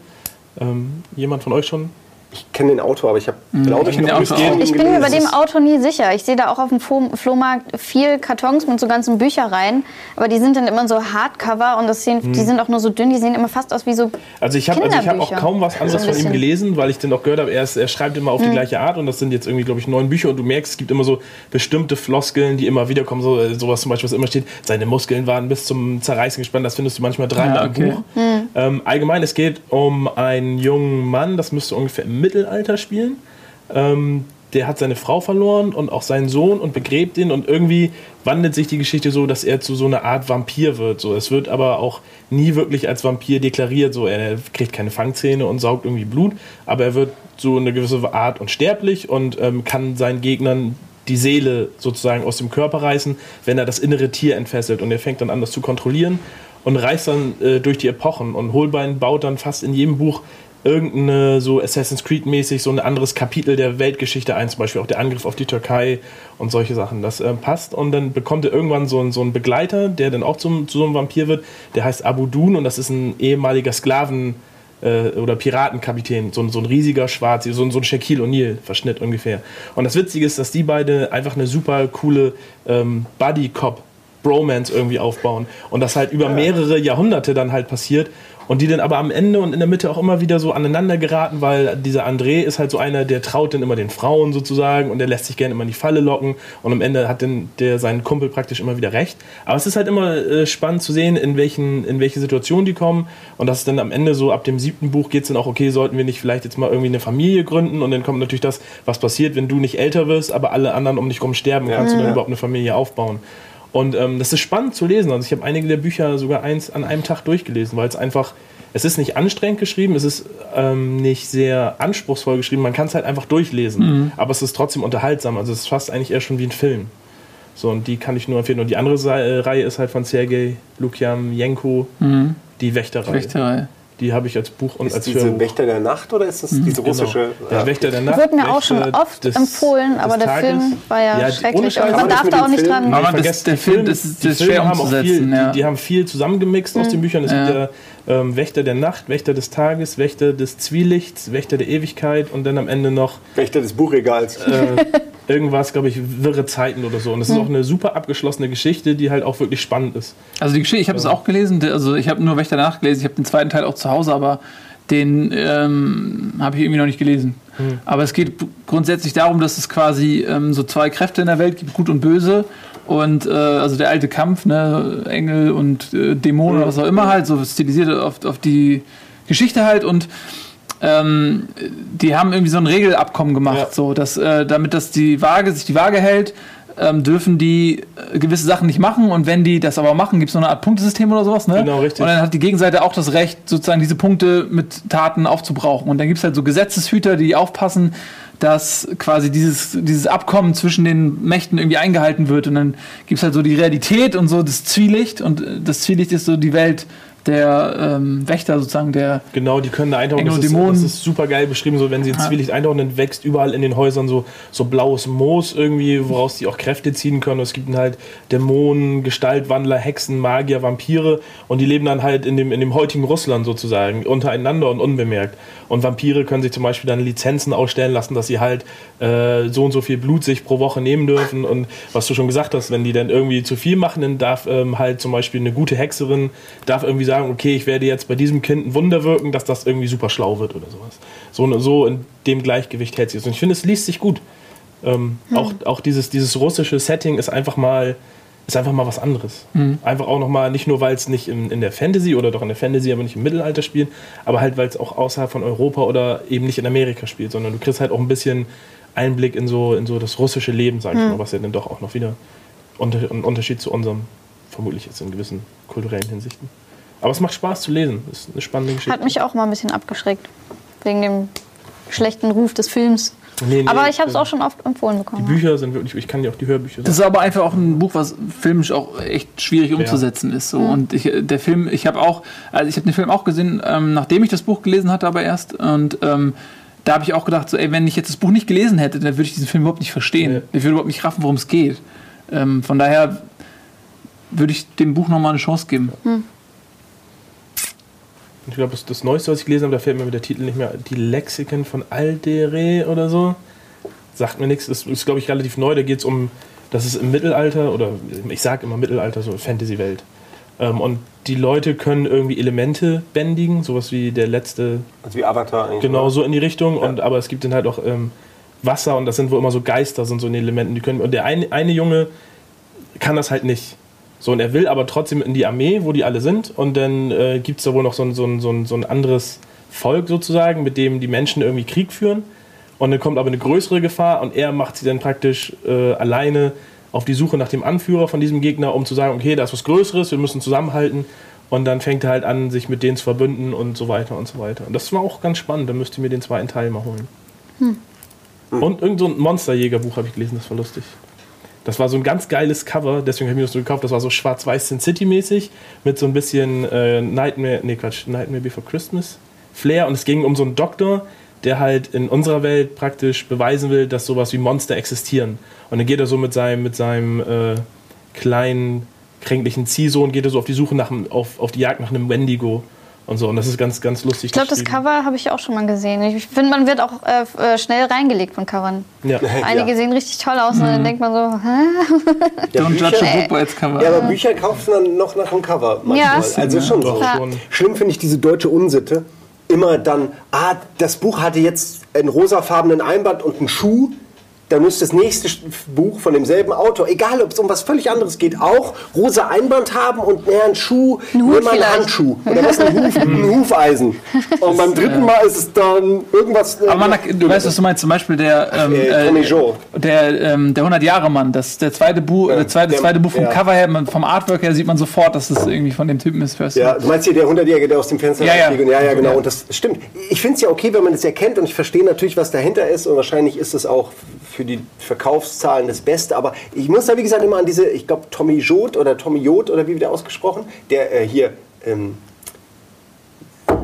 Ähm, jemand von euch schon? Ich kenne den Autor, aber ich habe glaube ich noch den auch. Ich bin mir bei dem Auto nie sicher. Ich sehe da auch auf dem Flo Flohmarkt viel Kartons mit so ganzen Büchereien, aber die sind dann immer so Hardcover und das sehen, die sind auch nur so dünn, die sehen immer fast aus wie so. Also ich habe also ich hab auch kaum was anderes So von ihm gelesen, weil ich dann auch gehört habe, er, ist, er schreibt immer auf die gleiche Art und das sind jetzt irgendwie, glaube ich, neun Bücher und du merkst, es gibt immer so bestimmte Floskeln, die immer wieder kommen, so, äh, sowas zum Beispiel, was immer steht, seine Muskeln waren bis zum Zerreißen gespannt, das findest du manchmal dreimal Ja, im okay. Buch. Ähm, allgemein, es geht um einen jungen Mann, das müsste ungefähr im Mittelalter spielen, ähm, der hat seine Frau verloren und auch seinen Sohn und begräbt ihn. Und irgendwie wandelt sich die Geschichte so, dass er zu so einer Art Vampir wird. So, es wird aber auch nie wirklich als Vampir deklariert. So, er kriegt keine Fangzähne und saugt irgendwie Blut, aber er wird so eine gewisse Art unsterblich und ähm, kann seinen Gegnern die Seele sozusagen aus dem Körper reißen, wenn er das innere Tier entfesselt. Und er fängt dann an, das zu kontrollieren und reist dann äh, durch die Epochen und Holbein baut dann fast in jedem Buch irgendeine so Assassin's Creed mäßig so ein anderes Kapitel der Weltgeschichte ein, zum Beispiel auch der Angriff auf die Türkei und solche Sachen. Das äh, passt und dann bekommt er irgendwann so, ein, so einen Begleiter, der dann auch zum, zu so einem Vampir wird. Der heißt Abu Dun und das ist ein ehemaliger Sklaven- äh, oder Piratenkapitän, so, so ein riesiger Schwarz, so, so ein Shaquille O'Neal-Verschnitt ungefähr. Und das Witzige ist, dass die beide einfach eine super coole ähm, Buddy-Cop Bromance irgendwie aufbauen. Und das halt über mehrere Jahrhunderte dann halt passiert. Und die dann aber am Ende und in der Mitte auch immer wieder so aneinander geraten, weil dieser André ist halt so einer, der traut dann immer den Frauen sozusagen und der lässt sich gerne immer in die Falle locken. Und am Ende hat dann der seinen Kumpel praktisch immer wieder recht. Aber es ist halt immer äh, spannend zu sehen, in welchen in welche Situationen die kommen. Und das ist dann am Ende so ab dem siebten Buch geht es dann auch okay, sollten wir nicht vielleicht jetzt mal irgendwie eine Familie gründen? Und dann kommt natürlich das, was passiert, wenn du nicht älter wirst, aber alle anderen um dich rum sterben, kannst du dann überhaupt eine Familie aufbauen. Und ähm, das ist spannend zu lesen. Also ich habe einige der Bücher sogar eins an einem Tag durchgelesen, weil es einfach, es ist nicht anstrengend geschrieben, es ist ähm, nicht sehr anspruchsvoll geschrieben, man kann es halt einfach durchlesen. Mhm. Aber es ist trotzdem unterhaltsam. Also es ist fast eigentlich eher schon wie ein Film. So, und die kann ich nur empfehlen. Und die andere Reihe ist halt von Sergei Lukian-Jenko, Mhm. die Wächterreihe. Wächterei. Die habe ich als Buch und Ist als diese Hörbuch. Wächter der Nacht oder ist das diese russische? Genau. Der Ja. Wächter der Nacht. Wird mir auch schon oft des- empfohlen, aber der Tages. Film war ja, Ja, schrecklich. Und kann man darf da auch nicht Film- dran. Aber das- vergesst, der die Film, Film- das ist- ist schwer haben auch umzusetzen, Viel, ja. die, die haben viel zusammengemixt aus den Büchern. Es Ja. gibt ja ähm, Wächter der Nacht, Wächter des Tages, Wächter des Zwielichts, Wächter der Ewigkeit und dann am Ende noch Wächter des Buchregals. äh, irgendwas, glaube ich, wirre Zeiten oder so. Und es ist auch eine super abgeschlossene Geschichte, die halt auch wirklich spannend ist. Also die Geschichte, ich habe es auch gelesen, also ich habe nur Wächter der Nacht gelesen, ich habe den zweiten Teil auch zu Hause, aber den ähm, habe ich irgendwie noch nicht gelesen. Aber es geht grundsätzlich darum, dass es quasi ähm, so zwei Kräfte in der Welt gibt, gut und böse. Und äh, also der alte Kampf, ne, Engel und äh, Dämonen oder was auch immer halt, so stilisiert auf, auf die Geschichte halt und ähm, die haben irgendwie so ein Regelabkommen gemacht, Ja. so dass äh, damit das die Waage sich die Waage hält, ähm, dürfen die äh, gewisse Sachen nicht machen und wenn die das aber machen, gibt es so eine Art Punktesystem oder sowas, ne? Genau, richtig. Und dann hat die Gegenseite auch das Recht, sozusagen diese Punkte mit Taten aufzubrauchen. Und dann gibt es halt so Gesetzeshüter, die aufpassen, dass quasi dieses, dieses Abkommen zwischen den Mächten irgendwie eingehalten wird. Und dann gibt es halt so die Realität und so das Zwielicht. Und äh, das Zwielicht ist so die Welt der ähm, Wächter sozusagen, der Genau, die können da eintauchen. Das ist, das ist super geil beschrieben. So, wenn sie ins Zwielicht eintauchen, dann wächst überall in den Häusern so, so blaues Moos irgendwie, woraus die auch Kräfte ziehen können. Und es gibt dann halt Dämonen, Gestaltwandler, Hexen, Magier, Vampire. Und die leben dann halt in dem, in dem heutigen Russland sozusagen, untereinander und unbemerkt. Und Vampire können sich zum Beispiel dann Lizenzen ausstellen lassen, dass sie halt äh, so und so viel Blut sich pro Woche nehmen dürfen. Und was du schon gesagt hast, wenn die dann irgendwie zu viel machen, dann darf ähm, halt zum Beispiel eine gute Hexerin, darf irgendwie sagen, okay, ich werde jetzt bei diesem Kind ein Wunder wirken, dass das irgendwie super schlau wird oder sowas. So, so in dem Gleichgewicht hält sie es. Und ich finde, es liest sich gut. Ähm, auch, auch dieses, dieses russische Setting ist einfach mal ist einfach mal was anderes. Einfach auch nochmal, nicht nur, weil es nicht in, in der Fantasy oder doch in der Fantasy, aber nicht im Mittelalter spielt, aber halt, weil es auch außerhalb von Europa oder eben nicht in Amerika spielt, sondern du kriegst halt auch ein bisschen Einblick in so, in so das russische Leben, sag ich mal, was ja dann doch auch noch wieder unter, ein Unterschied zu unserem, vermutlich jetzt in gewissen kulturellen Hinsichten. Aber es macht Spaß zu lesen. Es ist eine spannende Geschichte. Hat mich auch mal ein bisschen abgeschreckt. Wegen dem schlechten Ruf des Films. Nee, nee, Aber ich habe es äh, auch schon oft empfohlen Die bekommen. Bücher sind wirklich, ich kann dir auch die Hörbücher Das ist aber einfach auch ein Buch, was filmisch auch echt schwierig umzusetzen ist. So. Und ich, der Film, ich habe auch, also ich habe den Film auch gesehen, ähm, nachdem ich das Buch gelesen hatte, aber erst. Und ähm, da habe ich auch gedacht, so, ey, wenn ich jetzt das Buch nicht gelesen hätte, dann würde ich diesen Film überhaupt nicht verstehen. Ja. Ich würde überhaupt nicht raffen, worum es geht. Ähm, von daher würde ich dem Buch nochmal eine Chance geben. Ich glaube, das, das Neueste, was ich gelesen habe, da fällt mir der Titel nicht mehr. Die Lexiken von Aldere oder so. Sagt mir nichts. Das ist, glaube ich, relativ neu. Da geht es um, das ist im Mittelalter, oder ich sage immer Mittelalter, so Fantasy-Welt. Ähm, und die Leute können irgendwie Elemente bändigen, sowas wie der letzte, Also wie Avatar eigentlich. genau so in die Richtung. Und, aber es gibt dann halt auch ähm, Wasser und das sind wohl immer so Geister, sind so in den Elementen. Die können, und der eine, eine Junge kann das halt nicht. So, und er will aber trotzdem in die Armee, wo die alle sind. Und dann äh, gibt es da wohl noch so ein, so, ein, so, ein, so ein anderes Volk sozusagen, mit dem die Menschen irgendwie Krieg führen. Und dann kommt aber eine größere Gefahr und er macht sie dann praktisch äh, alleine auf die Suche nach dem Anführer von diesem Gegner, um zu sagen, okay, da ist was Größeres, wir müssen zusammenhalten. Und dann fängt er halt an, sich mit denen zu verbünden und so weiter und so weiter. Und das war auch ganz spannend, da müsst ihr mir den zweiten Teil mal holen. Und irgend so ein Monsterjägerbuch habe ich gelesen, das war lustig. Das war so ein ganz geiles Cover, deswegen habe ich mir das so gekauft. Das war so schwarz-weiß Sin City-mäßig mit so ein bisschen äh, Nightmare, nee Quatsch, Nightmare Before Christmas Flair. Und es ging um so einen Doktor, der halt in unserer Welt praktisch beweisen will, dass sowas wie Monster existieren. Und dann geht er so mit seinem, mit seinem äh, kleinen, kränklichen Ziehsohn, geht er so auf die Suche nach, auf, auf die Jagd nach einem Wendigo. Und so, und das ist ganz, ganz lustig. Ich glaube, das. Cover habe ich auch schon mal gesehen. Ich finde, man wird auch äh, äh, schnell reingelegt von Covern. Ja. (laughs) Einige Ja. sehen richtig toll aus und dann denkt man so, hä? Ja, Don't judge a book by its cover. Ja, aber Bücher kaufst du dann noch nach dem Cover manchmal. Ja. Also schon so. Schlimm finde ich diese deutsche Unsitte. Immer dann, ah, das Buch hatte jetzt einen rosafarbenen Einband und einen Schuh. Dann muss das nächste Buch von demselben Autor, egal ob es um was völlig anderes geht, auch rosa Einband haben und mehr einen Schuh, Ein Hut nur mal einen. Handschuh oder was, ein, Huf, (laughs) ein Hufeisen. Und beim dritten Mal ist es dann irgendwas. Aber man, du weißt, was du meinst, zum Beispiel der, ähm, äh, Joe. der, ähm, der 100-Jahre-Mann, das der zweite Buch, Ja, der zweite, der- zweite Buch vom ja. Cover her, man, vom Artwork her sieht man sofort, dass das irgendwie von dem Typen ist. Du? Ja, du meinst hier der 100-Jährige, der aus dem Fenster Ja, ja. rausfliegt. ja, ja, genau. Und das stimmt. Ich finde es ja okay, wenn man das erkennt und ich verstehe natürlich, was dahinter ist und wahrscheinlich ist es auch für die Verkaufszahlen das Beste. Aber ich muss da, wie gesagt, immer an diese, ich glaube, Tommy Jod oder Tommy Jod oder wie wird der ausgesprochen? Der äh, hier, ähm,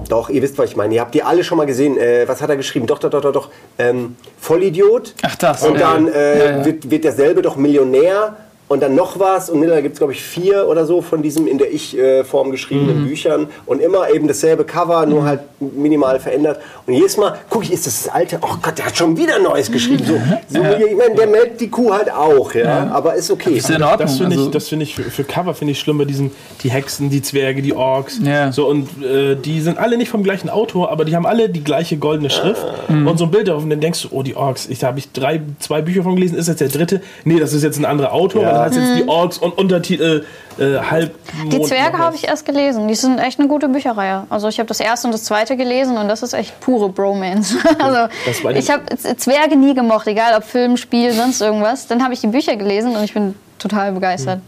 doch, ihr wisst, was ich meine. Ihr habt die alle schon mal gesehen. Äh, was hat er geschrieben? Doch, doch, doch, doch, doch. Ähm, Vollidiot. Ach, das. Und dann äh, Ja, ja. Wird, wird derselbe doch Millionär und dann noch was. Und da gibt es, glaube ich, vier oder so von diesem in der Ich-Form geschriebenen Mhm. Büchern. Und immer eben dasselbe Cover, nur halt minimal verändert. Und jedes Mal gucke ich, ist das das alte? Oh Gott, der hat schon wieder Neues geschrieben. So, so, Ich meine, der meldet die Kuh halt auch, ja. Aber ist okay. Ist ja in Ordnung. Das finde also, ich, das finde ich für, für Cover finde ich schlimm bei diesen die Hexen, die Zwerge, die Orks. Ja. So und äh, die sind alle nicht vom gleichen Autor, aber die haben alle die gleiche goldene Schrift Mhm. und so ein Bild darauf und dann denkst du, oh die Orks, ich da habe ich drei zwei Bücher von gelesen, ist jetzt der dritte? Nee, das ist jetzt ein anderer Autor, Ja. Heißt jetzt die Orks und Untertitel äh, halb Die Zwerge habe ich erst gelesen. Die sind echt eine gute Bücherreihe. Also ich habe das erste und das zweite gelesen und das ist echt pure Bromance. (laughs) Also ich habe Zwerge nie gemocht, egal ob Film, Spiel, sonst irgendwas. Dann habe ich die Bücher gelesen und ich bin total begeistert.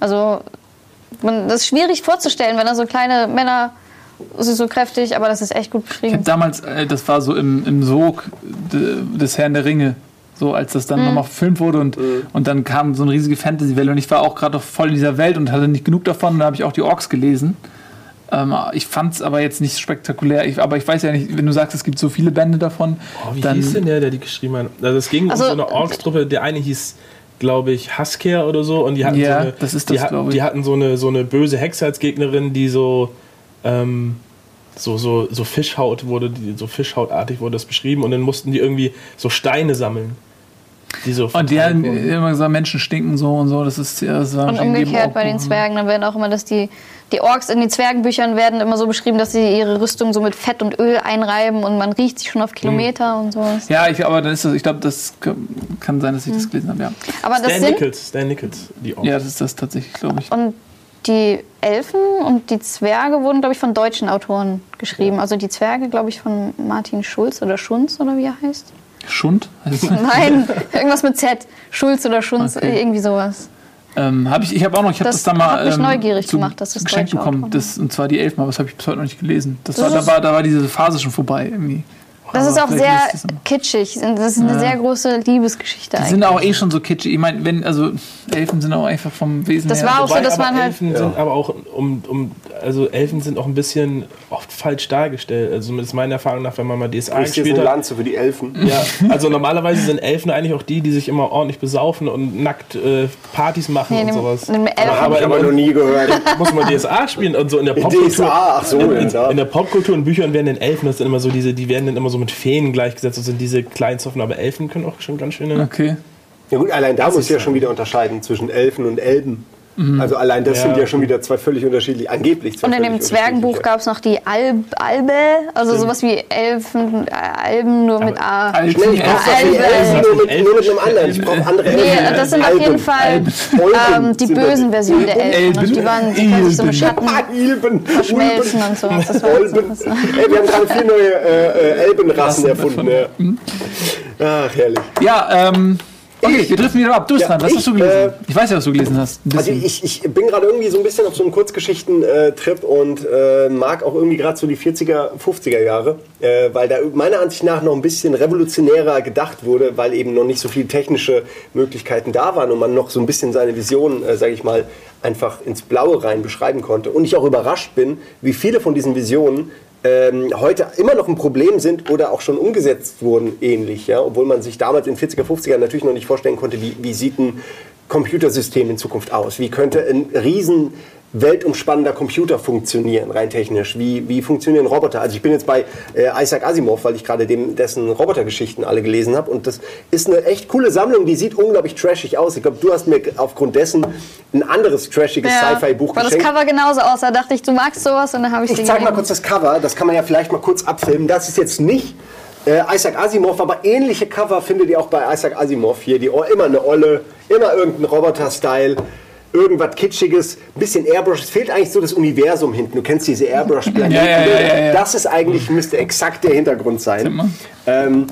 Also man, das ist schwierig vorzustellen, wenn da so kleine Männer so, so kräftig, aber das ist echt gut ich beschrieben. habe damals, äh, das war so im, im Sog de, des Herrn der Ringe, so als das dann Mhm. nochmal gefilmt wurde und, und dann kam so eine riesige Fantasy-Welle und ich war auch gerade voll in dieser Welt und hatte nicht genug davon und da habe ich auch die Orks gelesen. Ähm, ich fand es aber jetzt nicht spektakulär, ich, aber ich weiß ja nicht, wenn du sagst, es gibt so viele Bände davon, Oh, wie dann hieß denn der, der die geschrieben hat? Also es ging Also- um so eine Orks-Truppe. Der eine hieß, glaube ich, Hasker oder so. Und die hatten Ja, so eine, das ist die das, hatten. Die hatten so eine, so eine böse Hexe als Gegnerin, die so, ähm, so, so, so Fischhaut wurde, die, so Fischhautartig wurde das beschrieben. Und dann mussten die irgendwie so Steine sammeln. Die so Und die haben immer gesagt, Menschen stinken so und so. Das ist ja. Das Und umgekehrt bei den Zwergen, dann werden auch immer, dass die, die Orks in den Zwergenbüchern werden immer so beschrieben, dass sie ihre Rüstung so mit Fett und Öl einreiben und man riecht sie schon auf Kilometer und sowas. Ja, ich, aber dann ist das, ich glaube, das kann sein, dass ich Mhm. das gelesen habe, ja. Aber das Stan sind Nichols, Stan Nichols, die Orks. Ja, das ist das tatsächlich, glaube ich. Und die Elfen und die Zwerge wurden, glaube ich, von deutschen Autoren geschrieben. Also die Zwerge, glaube ich, von Martin Schulz oder Schunz oder wie er heißt. Schund? Nein, irgendwas mit Z. Schulz oder Schunz, Okay. irgendwie sowas. ähm, hab ich ich habe auch noch, ich habe Das das, da mal mich ähm, neugierig zu- gemacht, dass das geschenkt bekommen. Das, und zwar die Elfen, aber das habe ich bis heute noch nicht gelesen. Das, Das war, da, war, da war diese Phase schon vorbei irgendwie. Das ist auch sehr kitschig. Das ist eine sehr große Liebesgeschichte Die eigentlich. sind auch eh schon so kitschig. Ich meine, wenn, also Elfen sind auch einfach vom Wesen Das her. war auch so, Wobei dass aber man halt- Elfen sind aber auch um, um also Elfen sind auch ein bisschen oft falsch dargestellt. Also zumindest meiner Erfahrung nach, wenn man mal DSA Ich gespielt eine hat. Lanze für die Elfen. Ja, also normalerweise sind Elfen eigentlich auch die, die sich immer ordentlich besaufen und nackt äh, Partys machen Nee, und sowas. Elfen- aber, Hab ich aber aber noch nie gehört. (laughs) muss man DSA spielen und so in der In Popkultur. DSA, ach so, in, ja. in der Popkultur und Büchern werden den Elfen das sind immer so diese, die werden dann immer so mit Feen gleichgesetzt sind diese Kleinsoffen, aber Elfen können auch schon ganz schöne. Okay. Ja gut, allein da muss ich ja schon wieder unterscheiden zwischen Elfen und Elben. Also allein das Ja. sind ja schon wieder zwei völlig unterschiedliche, angeblich zwei Und in dem Zwergenbuch gab es noch die Alb, Albe, also sowas wie Elfen, äh, Alben nur mit A. Alpen, Schnell, ich brauche Ja, was wie Elben. Elfen, nur mit, nur mit einem anderen. Ich brauche andere Nee, Elfen. das sind auf jeden Fall ähm, die bösen Versionen der Elfen. Elben. Und die waren die sich so mit Schatten Ilben. verschmelzen und so. Das war Olben. so. Ey, wir haben gerade vier neue äh, äh, Elbenrassen erfunden. Ja. Ach, herrlich. Ja, ähm, okay, wir driften wieder ab. Du bist Ja, dran. Was ich, hast du gelesen? äh, ich weiß ja, was du gelesen hast. Also ich, ich bin gerade irgendwie so ein bisschen auf so einem Kurzgeschichten-Trip und äh, mag auch irgendwie gerade so die 40er, 50er Jahre, äh, weil da meiner Ansicht nach noch ein bisschen revolutionärer gedacht wurde, weil eben noch nicht so viele technische Möglichkeiten da waren und man noch so ein bisschen seine Visionen, äh, sage ich mal, einfach ins Blaue rein beschreiben konnte. Und ich auch überrascht bin, wie viele von diesen Visionen ähm, heute immer noch ein Problem sind oder auch schon umgesetzt wurden ähnlich, ja, obwohl man sich damals in 40er, 50er natürlich noch nicht vorstellen konnte, wie, wie sieht ein Computersystem in Zukunft aus? Wie könnte ein riesen weltumspannender Computer funktionieren, rein technisch? Wie, wie funktionieren Roboter? Also ich bin jetzt bei äh, Isaac Asimov, weil ich gerade dessen Robotergeschichten alle gelesen habe und das ist eine echt coole Sammlung, die sieht unglaublich trashig aus. Ich glaube, du hast mir aufgrund dessen ein anderes trashiges Sci-Fi-Buch Weil das geschenkt. Cover genauso aus. Da dachte ich, du magst sowas und dann habe ich Ich dir zeig mal kurz das Cover, das kann man ja vielleicht mal kurz abfilmen. Das ist jetzt nicht äh, Isaac Asimov, aber ähnliche Cover findet ihr auch bei Isaac Asimov hier. Die immer eine Olle, immer irgendein Roboter-Style, irgendwas Kitschiges, ein bisschen Airbrush. Es fehlt eigentlich so das Universum hinten. Du kennst diese Airbrush-Planeten. Ja, ja, ja. Das ist eigentlich, müsste exakt der Hintergrund sein. Ähm,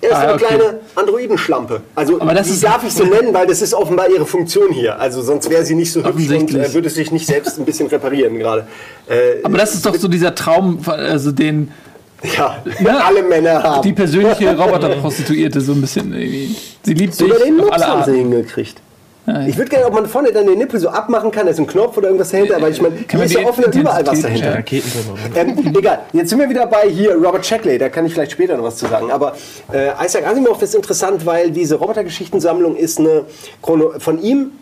er ist Ah, eine okay. kleine Androidenschlampe. Also Aber das die darf ich so (laughs) nennen, weil das ist offenbar ihre Funktion hier. Also sonst wäre sie nicht so hübsch und äh, würde sich nicht selbst ein bisschen reparieren gerade. Äh, Aber das ist doch so dieser Traum, also den Ja, Ja. alle Männer haben. die persönliche Roboterprostituierte so ein bisschen irgendwie. Sie liebt dich Sogar den auf Mops haben sie hingekriegt. Ich würde gerne, ob man vorne dann den Nippel so abmachen kann, da ist ein Knopf oder irgendwas dahinter, weil ich meine, Kann hier ist ja offen und überall was dahinter. Ähm, egal, jetzt sind wir wieder bei hier Robert Shackley, da kann ich vielleicht später noch was zu sagen. Aber äh, Isaac Asimov ist interessant, weil diese Robotergeschichtensammlung ist eine Chrono von ihm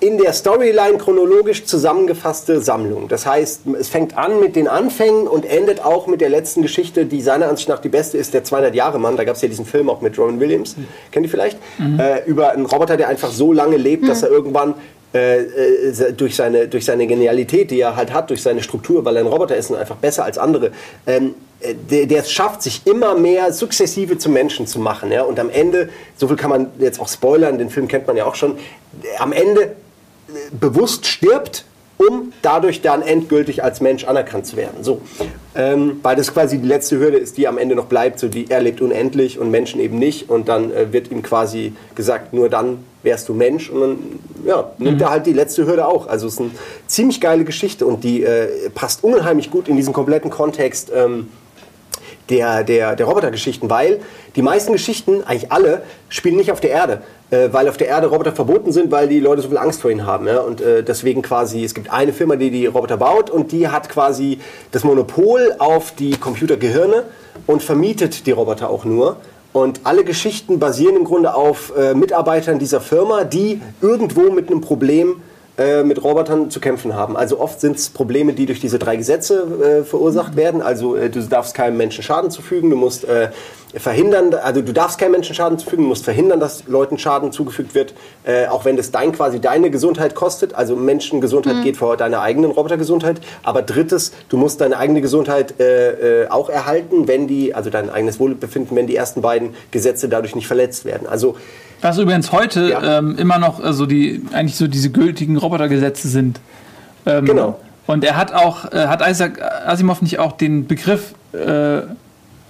in der Storyline chronologisch zusammengefasste Sammlung. Das heißt, es fängt an mit den Anfängen und endet auch mit der letzten Geschichte, die seiner Ansicht nach die beste ist, der 200-Jahre-Mann. Da gab es ja diesen Film auch mit Robin Williams, kennt ihr vielleicht? Äh, über einen Roboter, der einfach so lange lebt, dass er irgendwann äh, äh, durch, seine, durch seine Genialität, die er halt hat, durch seine Struktur, weil er ein Roboter ist und einfach besser als andere, ähm, äh, der, der es schafft, sich immer mehr sukzessive zum Menschen zu machen. Ja? Und am Ende, so viel kann man jetzt auch spoilern, den Film kennt man ja auch schon, äh, am Ende bewusst stirbt, um dadurch dann endgültig als Mensch anerkannt zu werden. So, ähm, weil das quasi die letzte Hürde ist, die am Ende noch bleibt. So, die, er lebt unendlich und Menschen eben nicht. Und dann äh, wird ihm quasi gesagt, nur dann wärst du Mensch. Und dann ja, nimmt er halt die letzte Hürde auch. Also es ist eine ziemlich geile Geschichte und die äh, passt unheimlich gut in diesen kompletten Kontext. Ähm, der, der, der Robotergeschichten, weil die meisten Geschichten, eigentlich alle, spielen nicht auf der Erde, äh, weil auf der Erde Roboter verboten sind, weil die Leute so viel Angst vor ihnen haben. Ja? Und äh, deswegen quasi, es gibt eine Firma, die die Roboter baut und die hat quasi das Monopol auf die Computergehirne und vermietet die Roboter auch nur. Und alle Geschichten basieren im Grunde auf äh, Mitarbeitern dieser Firma, die irgendwo mit einem Problem äh, mit Robotern zu kämpfen haben. Also oft sind es Probleme, die durch diese drei Gesetze äh, verursacht werden. Also äh, du darfst keinem Menschen Schaden zufügen, du musst äh, verhindern, also du darfst keinem Menschen Schaden zufügen, du musst verhindern, dass Leuten Schaden zugefügt wird, äh, auch wenn das dein quasi deine Gesundheit kostet. Also Menschengesundheit geht vor deiner eigenen Robotergesundheit. Aber drittes, du musst deine eigene Gesundheit äh, äh, auch erhalten, wenn die, also dein eigenes Wohlbefinden, wenn die ersten beiden Gesetze dadurch nicht verletzt werden. Also Was übrigens heute Ja. ähm, immer noch also die eigentlich so diese gültigen Robotergesetze sind. Ähm, Genau. Und er hat auch, äh, hat Isaac Asimov nicht auch den Begriff äh,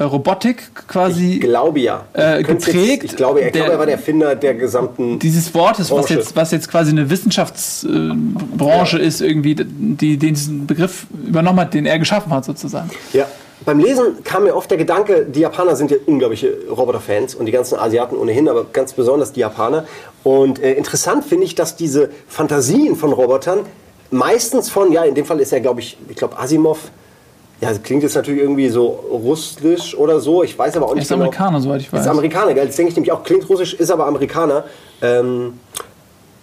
Robotik quasi ich glaube ja. äh, geprägt. Jetzt, ich glaube, er, Der- glaube, er war der Erfinder der gesamten dieses Wortes, was jetzt, was jetzt quasi eine Wissenschaftsbranche äh, Branche ist, irgendwie, die, die diesen Begriff übernommen hat, den er geschaffen hat, sozusagen. Ja. Beim Lesen kam mir oft der Gedanke, die Japaner sind ja unglaubliche Roboter-Fans und die ganzen Asiaten ohnehin, aber ganz besonders die Japaner. Und äh, interessant finde ich, dass diese Fantasien von Robotern meistens von, ja, in dem Fall ist er, glaube ich, ich glaube Asimov, ja, das klingt jetzt natürlich irgendwie so russisch oder so, ich weiß aber auch nicht ist genau. Amerikaner, soweit ich weiß. Ist Amerikaner, gell? Das denke ich nämlich auch, klingt russisch, ist aber Amerikaner. Ähm,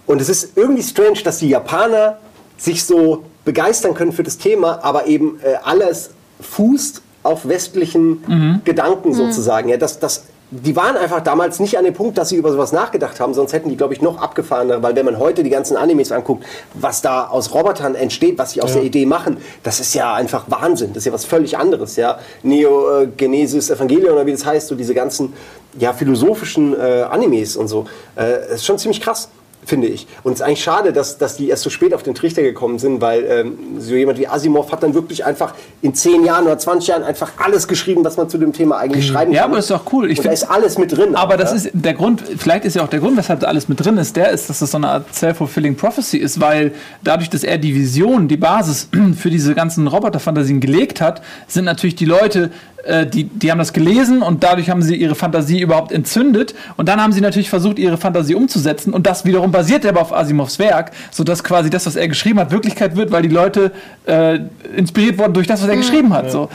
und es ist irgendwie strange, dass die Japaner sich so begeistern können für das Thema, aber eben äh, alles fußt auf westlichen Mhm. Gedanken sozusagen. Ja, das, das, die waren einfach damals nicht an dem Punkt, dass sie über sowas nachgedacht haben, sonst hätten die, glaube ich, noch abgefahrener, weil wenn man heute die ganzen Animes anguckt, was da aus Robotern entsteht, was sie aus der Idee machen, das ist ja einfach Wahnsinn. Das ist ja was völlig anderes. Ja? Neo-Genesis Evangelion oder wie das heißt, so diese ganzen ja, philosophischen äh, Animes und so. Äh, das ist schon ziemlich krass. Finde ich. Und es ist eigentlich schade, dass, dass die erst so spät auf den Trichter gekommen sind, weil ähm, so jemand wie Asimov hat dann wirklich einfach in 10 Jahren oder 20 Jahren einfach alles geschrieben, was man zu dem Thema eigentlich schreiben Ja, kann. aber das ist doch cool. Ich und da ist alles mit drin. Aber das ja? ist der Grund, vielleicht ist ja auch der Grund, weshalb da alles mit drin ist, der ist, dass das so eine Art self-fulfilling prophecy ist, weil dadurch, dass er die Vision, die Basis (clears throat) für diese ganzen Roboterfantasien gelegt hat, sind natürlich die Leute, äh, die, die haben das gelesen und dadurch haben sie ihre Fantasie überhaupt entzündet und dann haben sie natürlich versucht, ihre Fantasie umzusetzen und das wiederum basiert aber auf Asimovs Werk, sodass quasi das, was er geschrieben hat, Wirklichkeit wird, weil die Leute äh, inspiriert wurden durch das, was er geschrieben hat. So.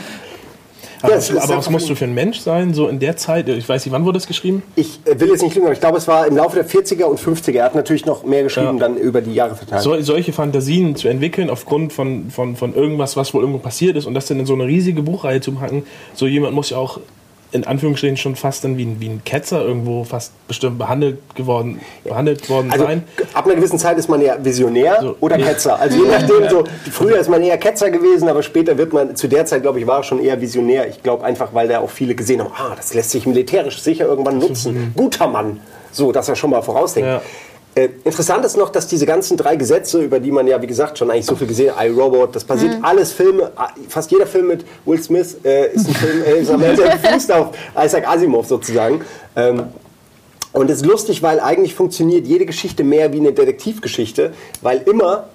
Aber, ist aber was musst du für ein Mensch sein, so in der Zeit? Ich weiß nicht, wann wurde das geschrieben? Ich äh, will jetzt nicht lügen, aber ich glaube, es war im Laufe der 40er und 50er. Er hat natürlich noch mehr geschrieben, Ja. dann über die Jahre verteilt. So, solche Fantasien zu entwickeln aufgrund von, von, von irgendwas, was wohl irgendwo passiert ist und das dann in so eine riesige Buchreihe zu packen, so jemand muss ja auch in Anführungsstrichen schon fast dann wie ein, wie ein Ketzer irgendwo fast bestimmt behandelt geworden, behandelt worden Also sein. ab einer gewissen Zeit ist man ja Visionär So, oder ja. Ketzer. Also je nachdem, so früher ist man eher Ketzer gewesen, aber später wird man, zu der Zeit glaube ich, war er schon eher Visionär. Ich glaube einfach, weil da auch viele gesehen haben, ah, das lässt sich militärisch sicher irgendwann nutzen. Guter Mann. So, dass er schon mal vorausdenkt. Ja. Äh, interessant ist noch, dass diese ganzen drei Gesetze, über die man ja, wie gesagt, schon eigentlich so viel gesehen hat, iRobot, das basiert alles Filme, ah, fast jeder Film mit Will Smith äh, ist ein Film, äh, ist (laughs) fußt auf Isaac Asimov sozusagen. Ähm, und es ist lustig, weil eigentlich funktioniert jede Geschichte mehr wie eine Detektivgeschichte, weil immer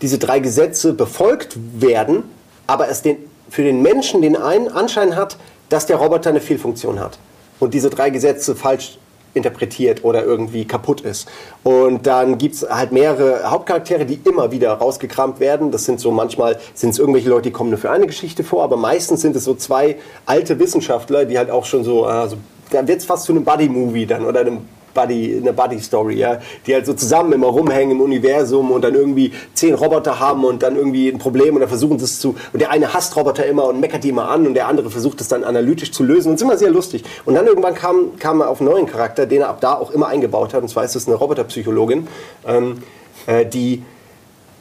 diese drei Gesetze befolgt werden, aber es den, für den Menschen den einen Anschein hat, dass der Roboter eine Fehlfunktion hat und diese drei Gesetze falsch interpretiert oder irgendwie kaputt ist. Und dann gibt es halt mehrere Hauptcharaktere, die immer wieder rausgekramt werden. Das sind so manchmal sind es irgendwelche Leute, die kommen nur für eine Geschichte vor, aber meistens sind es so zwei alte Wissenschaftler, die halt auch schon so, äh, so da wird es fast zu einem Buddy-Movie dann oder einem Buddy, eine Buddy-Story, ja, die halt so zusammen immer rumhängen im Universum und dann irgendwie zehn Roboter haben und dann irgendwie ein Problem und dann versuchen sie es zu, und der eine hasst Roboter immer und meckert die immer an und der andere versucht es dann analytisch zu lösen und es ist immer sehr lustig. Und dann irgendwann kam, kam er auf einen neuen Charakter, den er ab da auch immer eingebaut hat, und zwar ist es eine Roboterpsychologin, ähm, äh, die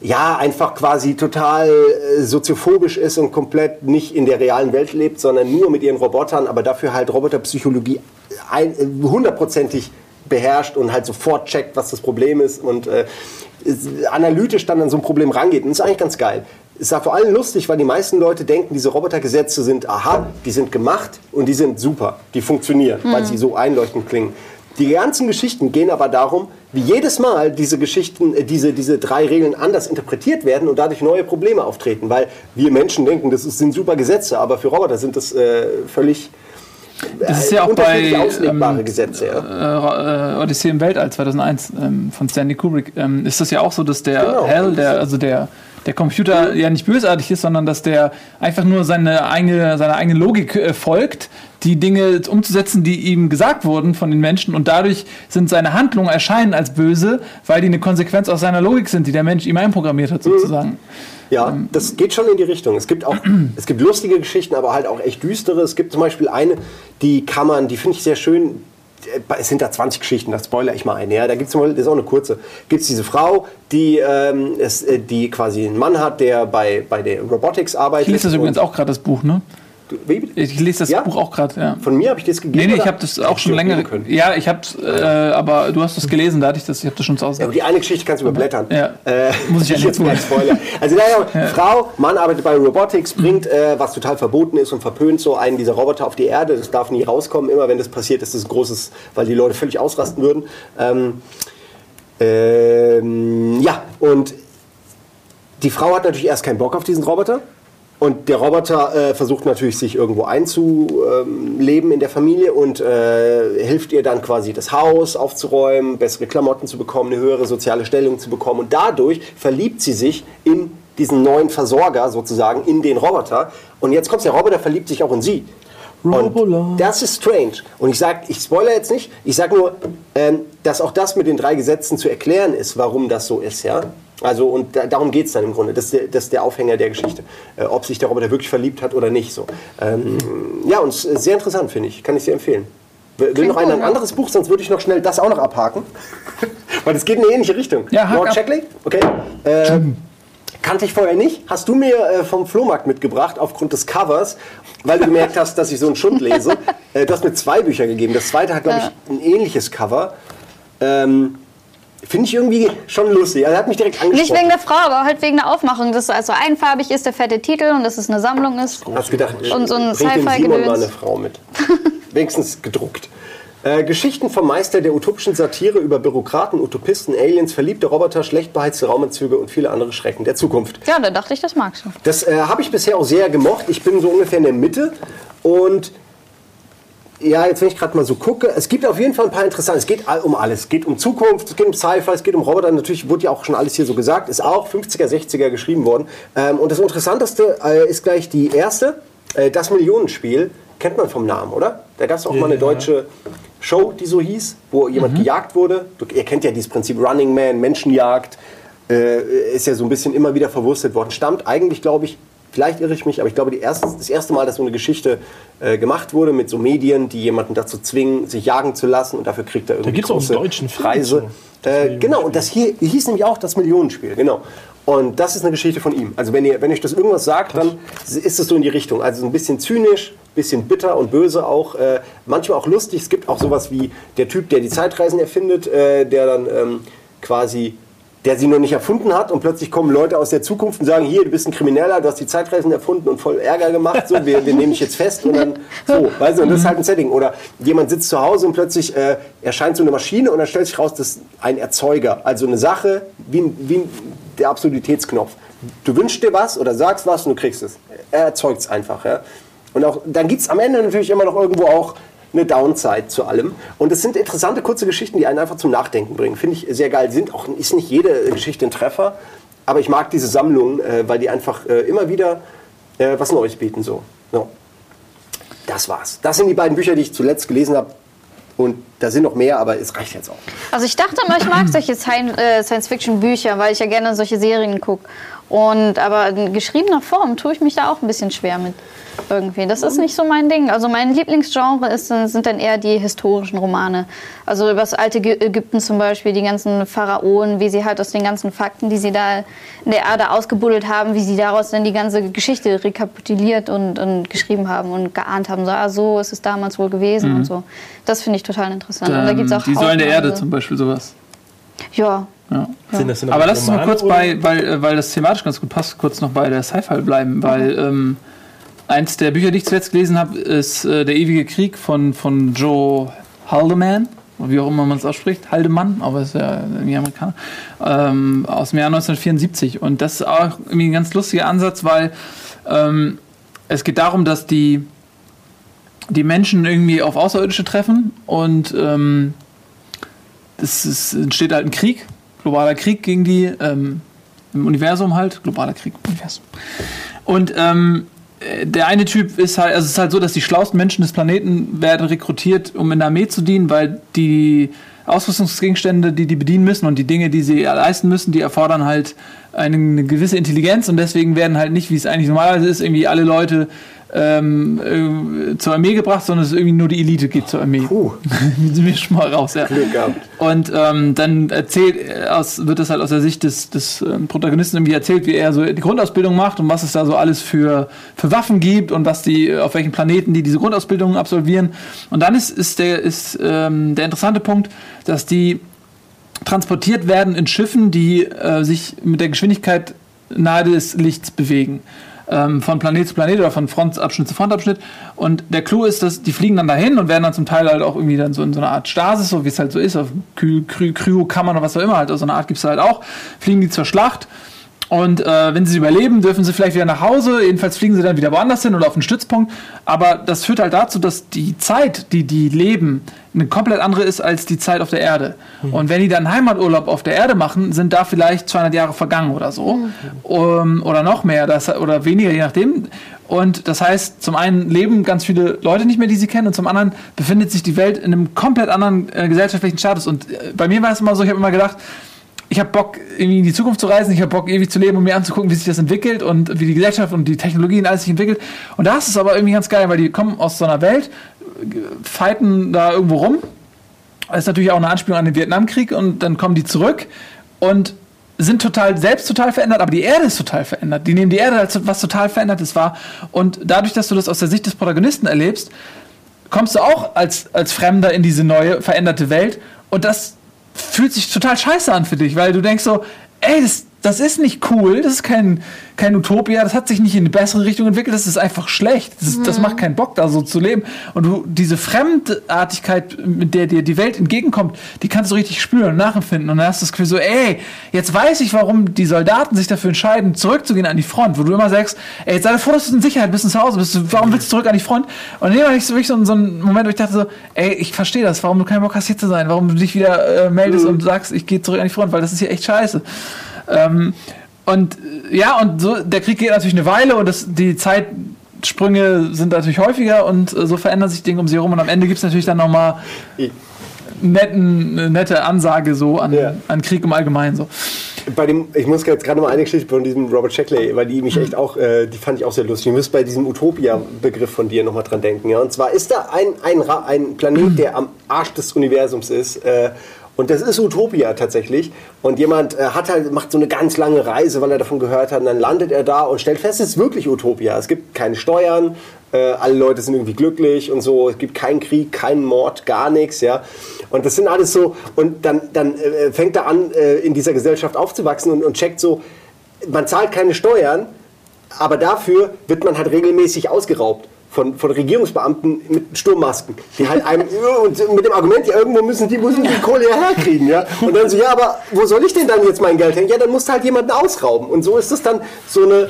ja, einfach quasi total äh, soziophobisch ist und komplett nicht in der realen Welt lebt, sondern nur mit ihren Robotern, aber dafür halt Roboterpsychologie äh, hundertprozentig beherrscht und halt sofort checkt, was das Problem ist und äh, analytisch dann an so ein Problem rangeht. Und das ist eigentlich ganz geil. Ist ja vor allem lustig, weil die meisten Leute denken, diese Robotergesetze sind, aha, die sind gemacht und die sind super, die funktionieren, weil sie so einleuchtend klingen. Die ganzen Geschichten gehen aber darum, wie jedes Mal diese Geschichten, äh, diese, diese drei Regeln anders interpretiert werden und dadurch neue Probleme auftreten. Weil wir Menschen denken, das sind super Gesetze, aber für Roboter sind das äh, völlig Das ist äh, ja auch bei ähm, Gesetze. Ja. äh, Odyssee im Weltall 2001 ähm, von Stanley Kubrick ähm, ist das ja auch so, dass der Genau. Hell, der, also der, der Computer ja nicht bösartig ist, sondern dass der einfach nur seine eigene, seine eigene Logik äh, folgt, die Dinge umzusetzen, die ihm gesagt wurden von den Menschen und dadurch sind seine Handlungen erscheinen als böse, weil die eine Konsequenz aus seiner Logik sind, die der Mensch ihm einprogrammiert hat sozusagen. Ja, das geht schon in die Richtung. Es gibt auch, (clears throat) es gibt lustige Geschichten, aber halt auch echt düstere. Es gibt zum Beispiel eine, die kann man, die finde ich sehr schön. Es sind da 20 Geschichten, da spoiler ich mal eine. Ja, da gibt's mal, das ist auch eine kurze. Gibt es diese Frau, die, ähm, es, äh, die quasi einen Mann hat, der bei, bei der Robotics arbeitet. Ich lese das übrigens auch gerade das Buch, ne? Ich lese das Ja? Buch auch gerade, ja. Von mir habe ich das gegeben. Nee, nee, ich habe das auch schon länger. Ja, ich hab's, äh, aber du hast das gelesen, da hatte ich das, ich habe das schon zu Hause. Ja, aber die eine Geschichte kannst du überblättern. Ja. Äh, Muss ich ja (laughs) nicht tun. Spoiler. Also naja, (laughs) Frau, Mann arbeitet bei Robotics, bringt, äh, was total verboten ist und verpönt so einen dieser Roboter auf die Erde. Das darf nie rauskommen. Immer wenn das passiert, ist das ein großes, weil die Leute völlig ausrasten würden. Ähm, ähm, ja, und die Frau hat natürlich erst keinen Bock auf diesen Roboter. Und der Roboter äh, versucht natürlich, sich irgendwo einzuleben in der Familie und äh, hilft ihr dann quasi das Haus aufzuräumen, bessere Klamotten zu bekommen, eine höhere soziale Stellung zu bekommen. Und dadurch verliebt sie sich in diesen neuen Versorger sozusagen, in den Roboter. Und jetzt kommt der Roboter, verliebt sich auch in sie. Und das ist strange. Und ich sage, ich spoilere jetzt nicht, ich sage nur, ähm, dass auch das mit den drei Gesetzen zu erklären ist, warum das so ist. Ja? Also, und da, darum geht es dann im Grunde. Das ist, der, das ist der Aufhänger der Geschichte. Äh, ob sich der Roboter wirklich verliebt hat oder nicht. So. Ähm, ja, und sehr interessant, finde ich. Kann ich sehr empfehlen. Will, will noch einer ein anderes Buch, sonst würde ich noch schnell das auch noch abhaken. (laughs) Weil es geht in eine ähnliche Richtung. Ja, Lord ab. Shackley? Okay. Äh, Kannte ich vorher nicht. Hast du mir äh, vom Flohmarkt mitgebracht, aufgrund des Covers, weil du gemerkt hast, dass ich so einen Schund lese. (laughs) Äh, du hast mir zwei Bücher gegeben. Das zweite hat, glaube ich, ein ähnliches Cover. Ähm, Finde ich irgendwie schon lustig. Also, er hat mich direkt angesprochen. Nicht wegen der Frau, aber halt wegen der Aufmachung, dass es also einfarbig ist, der fette Titel und dass es eine Sammlung ist. Hast gedacht, Und so ein bringt dem. Simon mal eine Frau mit. (laughs) Wenigstens gedruckt. Äh, Geschichten vom Meister der utopischen Satire über Bürokraten, Utopisten, Aliens, verliebte Roboter, schlecht beheizte Raumanzüge und viele andere Schrecken der Zukunft. Ja, da dachte ich, das magst du. Das äh, habe ich bisher auch sehr gemocht. Ich bin so ungefähr in der Mitte und ja, jetzt wenn ich gerade mal so gucke, es gibt auf jeden Fall ein paar interessante, es geht um alles. Es geht um Zukunft, es geht um Sci-Fi, es geht um Roboter, natürlich wurde ja auch schon alles hier so gesagt, ist auch 50er, 60er geschrieben worden. Ähm, und das Interessanteste äh, ist gleich die erste, äh, das Millionenspiel, kennt man vom Namen, oder? Da gab es auch mal eine Ja. deutsche Show, die so hieß, wo jemand gejagt wurde. Du, ihr kennt ja dieses Prinzip Running Man, Menschenjagd, äh, ist ja so ein bisschen immer wieder verwurstet worden. Stammt eigentlich, glaube ich, vielleicht irre ich mich, aber ich glaube, erste, das erste Mal, dass so eine Geschichte äh, gemacht wurde mit so Medien, die jemanden dazu zwingen, sich jagen zu lassen und dafür kriegt er irgendwie gibt's auch einen große deutschen Film Preise. Äh, genau, und das hier hieß nämlich auch das Millionenspiel, genau. Und das ist eine Geschichte von ihm. Also wenn ihr, wenn euch das irgendwas sagt, dann ist es so in die Richtung. Also so ein bisschen zynisch, bisschen bitter und böse auch, äh, manchmal auch lustig. Es gibt auch sowas wie der Typ, der die Zeitreisen erfindet, äh, der dann ähm, quasi, der sie noch nicht erfunden hat und plötzlich kommen Leute aus der Zukunft und sagen, hier, du bist ein Krimineller, du hast die Zeitreisen erfunden und voll Ärger gemacht, so, wir, wir nehmen dich jetzt fest und dann so, weißt du, und das ist halt ein Setting. Oder jemand sitzt zu Hause und plötzlich äh, erscheint so eine Maschine und dann stellt sich raus, das ist ein Erzeuger, also eine Sache wie, wie der Absurditätsknopf. Du wünschst dir was oder sagst was und du kriegst es. Er erzeugt es einfach. Ja? Und auch, dann gibt es am Ende natürlich immer noch irgendwo auch eine Downside zu allem. Und es sind interessante kurze Geschichten, die einen einfach zum Nachdenken bringen. Finde ich sehr geil. Sind auch, ist nicht jede Geschichte ein Treffer, aber ich mag diese Sammlung, äh, weil die einfach äh, immer wieder äh, was Neues bieten. So. Ja. Das war's. Das sind die beiden Bücher, die ich zuletzt gelesen habe. Und da sind noch mehr, aber es reicht jetzt auch. Also ich dachte immer, ich mag solche äh, Science-Fiction-Bücher, weil ich ja gerne solche Serien gucke. Und aber in geschriebener Form tue ich mich da auch ein bisschen schwer mit. Irgendwie. Das ist nicht so mein Ding. Also mein Lieblingsgenre ist, sind dann eher die historischen Romane. Also über das alte Ägy- Ägypten zum Beispiel, die ganzen Pharaonen, wie sie halt aus den ganzen Fakten, die sie da in der Erde ausgebuddelt haben, wie sie daraus dann die ganze Geschichte rekapituliert und, und geschrieben haben und geahnt haben. So, ah, so ist es damals wohl gewesen und so. Das finde ich total interessant. und da gibt's auch die Säulen der Erde zum Beispiel sowas. Ja, Ja. Sind das denn Aber lass uns mal kurz oder- bei, weil, äh, weil das thematisch ganz gut passt, kurz noch bei der Sci-Fi bleiben, weil ähm, eins der Bücher, die ich zuletzt gelesen habe, ist äh, Der ewige Krieg von, von Joe Haldeman, wie auch immer man es ausspricht, Haldemann, aber ist ja irgendwie Amerikaner, ähm, aus dem Jahr 1974. Und das ist auch irgendwie ein ganz lustiger Ansatz, weil ähm, es geht darum, dass die, die Menschen irgendwie auf Außerirdische treffen und ähm, es ist, entsteht halt ein Krieg, globaler Krieg gegen die, ähm, im Universum halt, globaler Krieg Universum. Und ähm, äh, der eine Typ ist halt, also es ist halt so, dass die schlauesten Menschen des Planeten werden rekrutiert, um in der Armee zu dienen, weil die Ausrüstungsgegenstände, die die bedienen müssen und die Dinge, die sie leisten müssen, die erfordern halt eine gewisse Intelligenz und deswegen werden halt nicht, wie es eigentlich normalerweise ist, irgendwie alle Leute ähm, äh, zur Armee gebracht, sondern es ist irgendwie nur die Elite geht zur Armee. Puh. (laughs) sind wir schon mal raus, ja. Glück gehabt. Und ähm, dann erzählt, äh, aus, wird das halt aus der Sicht des, des ähm, Protagonisten irgendwie erzählt, wie er so die Grundausbildung macht und was es da so alles für, für Waffen gibt und was die, auf welchen Planeten die diese Grundausbildung absolvieren. Und dann ist, ist, der, ist ähm, der interessante Punkt, dass die transportiert werden in Schiffen, die äh, sich mit der Geschwindigkeit nahe des Lichts bewegen. Ähm, von Planet zu Planet oder von Frontabschnitt zu Frontabschnitt. Und der Clou ist, dass die fliegen dann dahin und werden dann zum Teil halt auch irgendwie dann so in so einer Art Stasis, so wie es halt so ist, auf Kry Kry Kryokammern oder was auch immer, halt, so eine Art gibt es halt auch, fliegen die zur Schlacht. Und äh, wenn sie überleben, dürfen sie vielleicht wieder nach Hause. Jedenfalls fliegen sie dann wieder woanders hin oder auf einen Stützpunkt. Aber das führt halt dazu, dass die Zeit, die die leben, eine komplett andere ist als die Zeit auf der Erde. Und wenn die dann Heimaturlaub auf der Erde machen, sind da vielleicht 200 Jahre vergangen oder so. Um, oder noch mehr das, oder weniger, je nachdem. Und das heißt, zum einen leben ganz viele Leute nicht mehr, die sie kennen, und zum anderen befindet sich die Welt in einem komplett anderen äh, gesellschaftlichen Status. Und äh, bei mir war es immer so, ich habe immer gedacht, ich habe Bock, irgendwie in die Zukunft zu reisen, ich habe Bock, ewig zu leben und mir anzugucken, wie sich das entwickelt und wie die Gesellschaft und die Technologie und alles sich entwickelt. Und da ist es aber irgendwie ganz geil, weil die kommen aus so einer Welt, fighten da irgendwo rum. Das ist natürlich auch eine Anspielung an den Vietnamkrieg und dann kommen die zurück und sind total selbst total verändert, aber die Erde ist total verändert. Die nehmen die Erde als was total Verändertes wahr. Und dadurch, dass du das aus der Sicht des Protagonisten erlebst, kommst du auch als, als Fremder in diese neue, veränderte Welt. Und das fühlt sich total scheiße an für dich, weil du denkst so, ey, das, das ist nicht cool, das ist kein, kein Utopia, das hat sich nicht in eine bessere Richtung entwickelt, das ist einfach schlecht. Das, ist, das macht keinen Bock, da so zu leben. Und du, diese Fremdartigkeit, mit der dir die Welt entgegenkommt, die kannst du richtig spüren und nachempfinden. Und dann hast du das Gefühl so, ey, jetzt weiß ich, warum die Soldaten sich dafür entscheiden, zurückzugehen an die Front, wo du immer sagst, ey, jetzt sei froh, dass du in Sicherheit bist, zu Hause bist, warum willst du zurück an die Front? Und dann war ich so, wirklich so, so einen Moment, wo ich dachte so, ey, ich verstehe das, warum du keinen Bock hast, hier zu sein, warum du dich wieder äh, meldest und sagst, ich gehe zurück an die Front, weil das ist hier echt scheiße. Ähm, und ja, und so, der Krieg geht natürlich eine Weile und das, die Zeitsprünge sind natürlich häufiger und äh, so verändern sich Dinge um sie herum und am Ende gibt es natürlich dann nochmal netten, eine nette Ansage so an, Ja. an Krieg im Allgemeinen so. Bei dem, ich muss jetzt gerade mal eine Geschichte von diesem Robert Shackley, weil die mich Mhm. echt auch, äh, die fand ich auch sehr lustig. Ich muss bei diesem Utopia-Begriff von dir noch mal dran denken. Ja? Und zwar ist da ein, ein, ein Mhm. Planet, der am Arsch des Universums ist. Äh, und das ist Utopia tatsächlich. Und jemand äh, hat halt, macht so eine ganz lange Reise, weil er davon gehört hat. Und dann landet er da und stellt fest, es ist wirklich Utopia. Es gibt keine Steuern, äh, alle Leute sind irgendwie glücklich und so. Es gibt keinen Krieg, keinen Mord, gar nichts. Ja? Und das sind alles so. Und dann, dann äh, fängt er an, äh, in dieser Gesellschaft aufzuwachsen und, und checkt so, man zahlt keine Steuern, aber dafür wird man halt regelmäßig ausgeraubt. Von, von Regierungsbeamten mit Sturmmasken, die halt einem (laughs) und mit dem Argument, ja, irgendwo müssen die, müssen die Kohle ja herkriegen, ja. Und dann so, ja, aber wo soll ich denn dann jetzt mein Geld hängen? Ja, dann musst du halt jemanden ausrauben. Und so ist es dann so eine,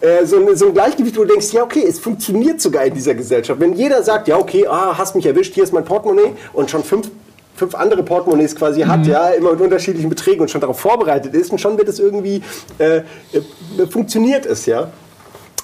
äh, so, eine, so ein Gleichgewicht, wo du denkst, ja, okay, es funktioniert sogar in dieser Gesellschaft. Wenn jeder sagt, ja, okay, ah, hast mich erwischt, hier ist mein Portemonnaie und schon fünf fünf andere Portemonnaies quasi hat, ja, immer mit unterschiedlichen Beträgen und schon darauf vorbereitet ist und schon wird es irgendwie, äh, äh, funktioniert es, ja.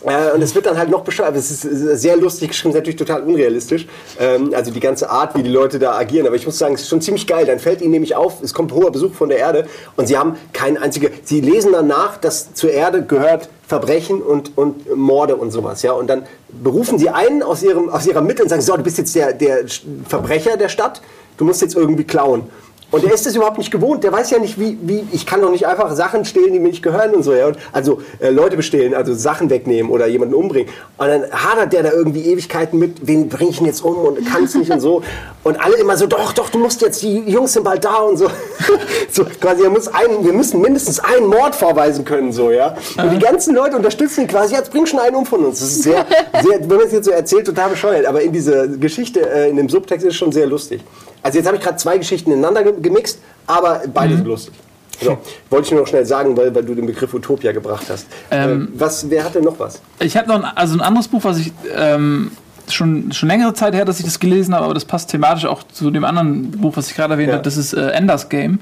Äh, und es wird dann halt noch bescheuert. Es ist sehr lustig geschrieben, ist natürlich total unrealistisch. Ähm, also die ganze Art, wie die Leute da agieren. Aber ich muss sagen, es ist schon ziemlich geil. Dann fällt ihnen nämlich auf, es kommt hoher Besuch von der Erde und sie haben kein einziger. Sie lesen danach, dass zur Erde gehört Verbrechen und, und Morde und sowas. Ja? Und dann berufen sie einen aus, ihrem, aus ihrer Mitte und sagen: So, du bist jetzt der, der Verbrecher der Stadt, du musst jetzt irgendwie klauen. Und der ist das überhaupt nicht gewohnt. Der weiß ja nicht, wie, wie ich kann doch nicht einfach Sachen stehlen, die mir nicht gehören und so. Ja? Und also äh, Leute bestehlen, also Sachen wegnehmen oder jemanden umbringen. Und dann hadert der da irgendwie Ewigkeiten mit, wen bringe ich denn jetzt um und kann es nicht und so. (laughs) Und alle immer so, doch, doch, du musst jetzt, die Jungs sind bald da und so. (laughs) so quasi, er muss einen, wir müssen mindestens einen Mord vorweisen können, so, ja. Und die ganzen Leute unterstützen ihn quasi, jetzt bring schon einen um von uns. Das ist sehr, sehr, wenn man es jetzt so erzählt, total bescheuert. Aber in dieser Geschichte, äh, in dem Subtext ist es schon sehr lustig. Also jetzt habe ich gerade zwei Geschichten ineinander ge- gemixt, aber beide sind lustig. So, (laughs) wollte ich nur noch schnell sagen, weil, weil du den Begriff Utopia gebracht hast. Ähm, äh, was, wer hat denn noch was? Ich habe noch ein, also ein anderes Buch, was ich ähm, schon, schon längere Zeit her, dass ich das gelesen habe, aber das passt thematisch auch zu dem anderen Buch, was ich gerade erwähnt Ja. habe. Das ist äh, Enders Game.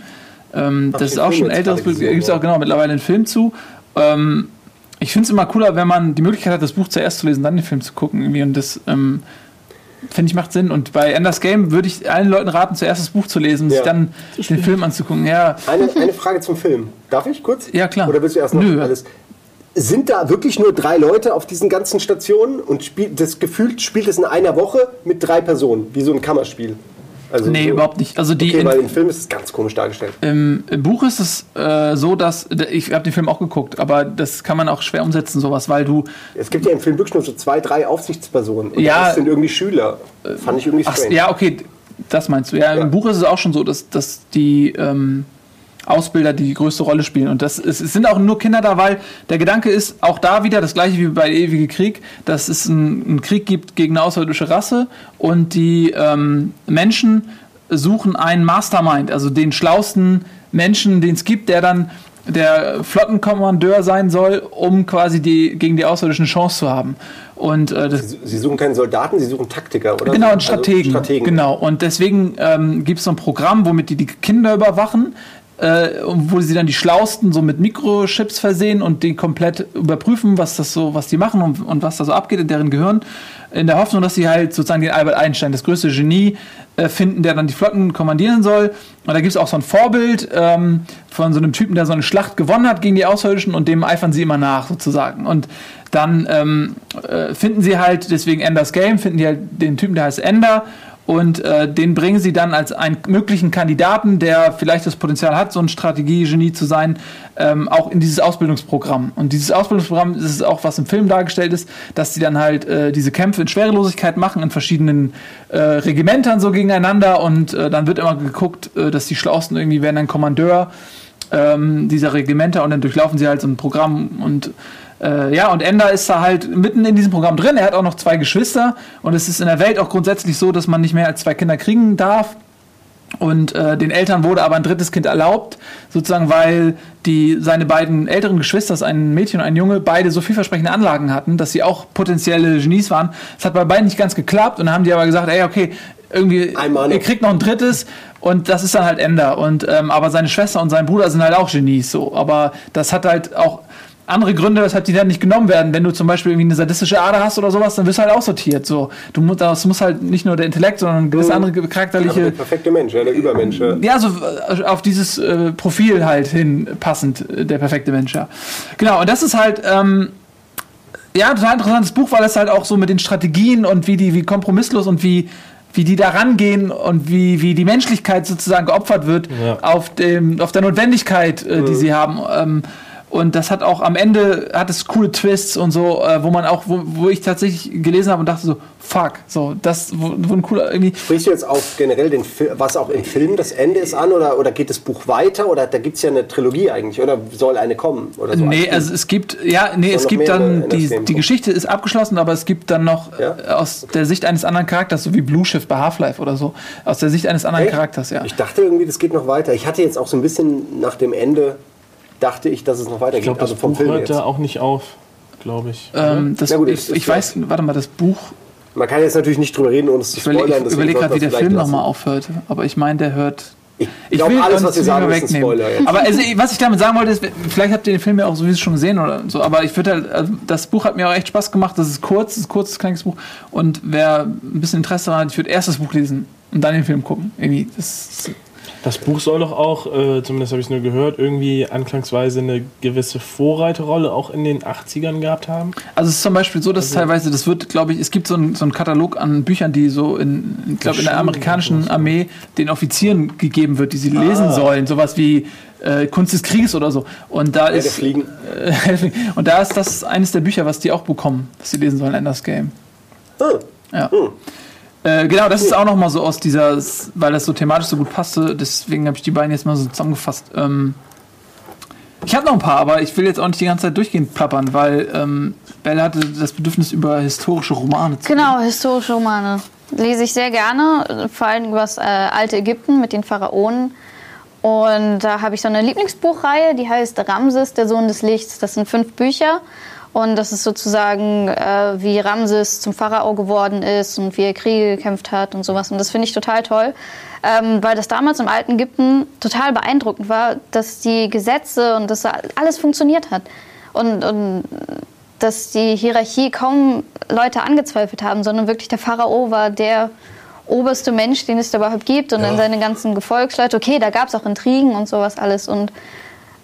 Ähm, das ist auch Film schon ein älteres Buch. Gibt es auch genau mittlerweile einen Film zu. Ähm, ich finde es immer cooler, wenn man die Möglichkeit hat, das Buch zuerst zu lesen, dann den Film zu gucken. Irgendwie. Und das ähm, finde ich macht Sinn. Und bei Enders Game würde ich allen Leuten raten, zuerst das Buch zu lesen und Ja. sich dann den Film anzugucken. Ja, Eine, eine Frage zum Film. Darf ich kurz? Ja, klar. Oder willst du erst noch Nö. alles? Sind da wirklich nur drei Leute auf diesen ganzen Stationen und spielt das gefühlt spielt es in einer Woche mit drei Personen, wie so ein Kammerspiel? Also nee, so, überhaupt nicht. Also die Okay, in- weil im Film ist es ganz komisch dargestellt. Im, Im Buch ist es äh, so, dass ich habe den Film auch geguckt, aber das kann man auch schwer umsetzen, sowas, weil du Es gibt ja im Film wirklich nur so zwei, drei Aufsichtspersonen. Und Ja. das sind irgendwie Schüler. Fand ich irgendwie ach, strange. ja okay, das meinst du. Ja, Ja. im Buch ist es auch schon so, dass, dass die ähm, Ausbilder die größte Rolle spielen und das ist, es sind auch nur Kinder da, weil der Gedanke ist auch da wieder das gleiche wie bei ewige Krieg, dass es einen, einen Krieg gibt gegen eine außerirdische Rasse und die ähm, Menschen suchen einen Mastermind, also den schlausten Menschen, den es gibt, der dann der Flottenkommandeur sein soll, um quasi die gegen die Außerirdischen Chance zu haben. Und äh, das, Sie suchen keinen Soldaten, sie suchen Taktiker, oder? Genau, Also Strategen. Strategen. Genau. Und deswegen ähm, gibt es so ein Programm, womit die die Kinder überwachen, äh, wo sie dann die Schlausten so mit Mikrochips versehen und die komplett überprüfen, was das so, was die machen und, und was da so abgeht in deren Gehirn, in der Hoffnung, dass sie halt sozusagen den Albert Einstein, das größte Genie, äh, finden, der dann die Flotten kommandieren soll. Und da gibt es auch so ein Vorbild ähm, von so einem Typen, der so eine Schlacht gewonnen hat gegen die Außerirdischen und dem eifern sie immer nach sozusagen. Und dann ähm, äh, finden sie halt, deswegen Enders Game, finden die halt den Typen, der heißt Ender Und äh, den bringen sie dann als einen möglichen Kandidaten, der vielleicht das Potenzial hat, so ein Strategiegenie zu sein, ähm, auch in dieses Ausbildungsprogramm. Und dieses Ausbildungsprogramm ist auch, was im Film dargestellt ist, dass sie dann halt äh, diese Kämpfe in Schwerelosigkeit machen, in verschiedenen äh, Regimentern so gegeneinander. Und äh, dann wird immer geguckt, äh, dass die Schlausten irgendwie werden dann Kommandeur ähm, dieser Regimenter und dann durchlaufen sie halt so ein Programm und äh, ja, und Ender ist da halt mitten in diesem Programm drin. Er hat auch noch zwei Geschwister und es ist in der Welt auch grundsätzlich so, dass man nicht mehr als zwei Kinder kriegen darf. Und äh, den Eltern wurde aber ein drittes Kind erlaubt, sozusagen, weil die seine beiden älteren Geschwister, ein Mädchen und ein Junge, beide so vielversprechende Anlagen hatten, dass sie auch potenzielle Genies waren. Es hat bei beiden nicht ganz geklappt und dann haben die aber gesagt, ey, okay, irgendwie, Einmal ihr kriegt noch ein drittes und das ist dann halt Ender. Und ähm, aber seine Schwester und sein Bruder sind halt auch Genies so. Aber das hat halt auch andere Gründe, weshalb die dann nicht genommen werden. Wenn du zum Beispiel irgendwie eine sadistische Ader hast oder sowas, dann wirst du halt aussortiert. So, du musst, das muss halt nicht nur der Intellekt, sondern gewisse andere Aber charakterliche der perfekte Mensch, ja, der Übermensch. Ja. so äh, auf dieses äh, Profil halt hin passend, äh, der perfekte Mensch, ja. Genau, und das ist halt, ähm, ja, ein total interessantes Buch, weil es halt auch so mit den Strategien und wie die, wie kompromisslos und wie, wie die da rangehen und wie, wie die Menschlichkeit sozusagen geopfert wird Ja. auf, dem, auf der Notwendigkeit, äh, die sie haben. Ähm, und das hat auch am Ende hat es coole Twists und so, äh, wo man auch, wo, wo ich tatsächlich gelesen habe und dachte so, fuck, so, das, wo ein cooler irgendwie. Sprichst du jetzt auf generell den Fi- was auch im Film das Ende ist an oder, oder geht das Buch weiter oder da gibt es ja eine Trilogie eigentlich oder soll eine kommen oder so? Nee, also es gibt, ja, nee, es gibt dann, die, die. Geschichte ist abgeschlossen, aber es gibt dann noch Ja? äh, aus der Sicht eines anderen Charakters, so wie Blue Shift bei Half-Life oder so, aus der Sicht eines anderen Echt? Charakters, ja. Ich dachte irgendwie, das geht noch weiter. Ich hatte jetzt auch so ein bisschen nach dem Ende, dachte ich, dass es noch weitergeht. Ich glaube, das also vom Buch Film hört jetzt. da auch nicht auf, glaube ich. Ähm, das, gut, ich ich weiß, warte mal, das Buch, Man kann jetzt natürlich nicht drüber reden, ohne es zu ich überlege spoilern. deswegen überleg gerade, wie der Film nochmal lassen. aufhörte, aber ich meine, der hört. Ich Ich glaube, will alles, was wir sagen, ist ein Spoiler jetzt. Aber also, was ich damit sagen wollte, ist, vielleicht habt ihr den Film ja auch sowieso schon gesehen oder so, aber ich würde halt, also das Buch hat mir auch echt Spaß gemacht. Das ist kurz, das ist ein kurzes, kleines Buch. Und wer ein bisschen Interesse daran hat, ich würde erst das Buch lesen und dann den Film gucken. Irgendwie, das Das Buch soll doch auch, äh, zumindest habe ich es nur gehört, irgendwie anklangsweise eine gewisse Vorreiterrolle auch in den 80ern gehabt haben. Also es ist zum Beispiel so, dass teilweise, das wird, glaube ich, es gibt so einen so einen Katalog an Büchern, die so in, ich glaube, in der amerikanischen Armee den Offizieren gegeben wird, die sie lesen Ah. sollen. Sowas wie äh, Kunst des Krieges oder so. Und da ist Fliegen. äh, (laughs) und da ist das eines der Bücher, was die auch bekommen, was sie lesen sollen, Enders Game. Ah, Ja. Äh, genau, das ist auch noch mal so aus dieser, weil das so thematisch so gut passte, deswegen habe ich die beiden jetzt mal so zusammengefasst. Ähm, ich habe noch ein paar, aber ich will jetzt auch nicht die ganze Zeit durchgehend plappern, weil ähm, Belle hatte das Bedürfnis, über historische Romane zu Genau, historische Romane. Lese ich sehr gerne, vor allem über das äh, alte Ägypten mit den Pharaonen. Und da habe ich so eine Lieblingsbuchreihe, die heißt Ramses, der Sohn des Lichts. Das sind fünf Bücher. Und das ist sozusagen, äh, wie Ramses zum Pharao geworden ist und wie er Kriege gekämpft hat und sowas. Und das finde ich total toll, ähm, weil das damals im alten Ägypten total beeindruckend war, dass die Gesetze und das alles funktioniert hat. Und, und dass die Hierarchie kaum Leute angezweifelt haben, sondern wirklich der Pharao war der oberste Mensch, den es überhaupt gibt und dann seine ganzen Gefolgsleute. Okay, da gab es auch Intrigen und sowas alles und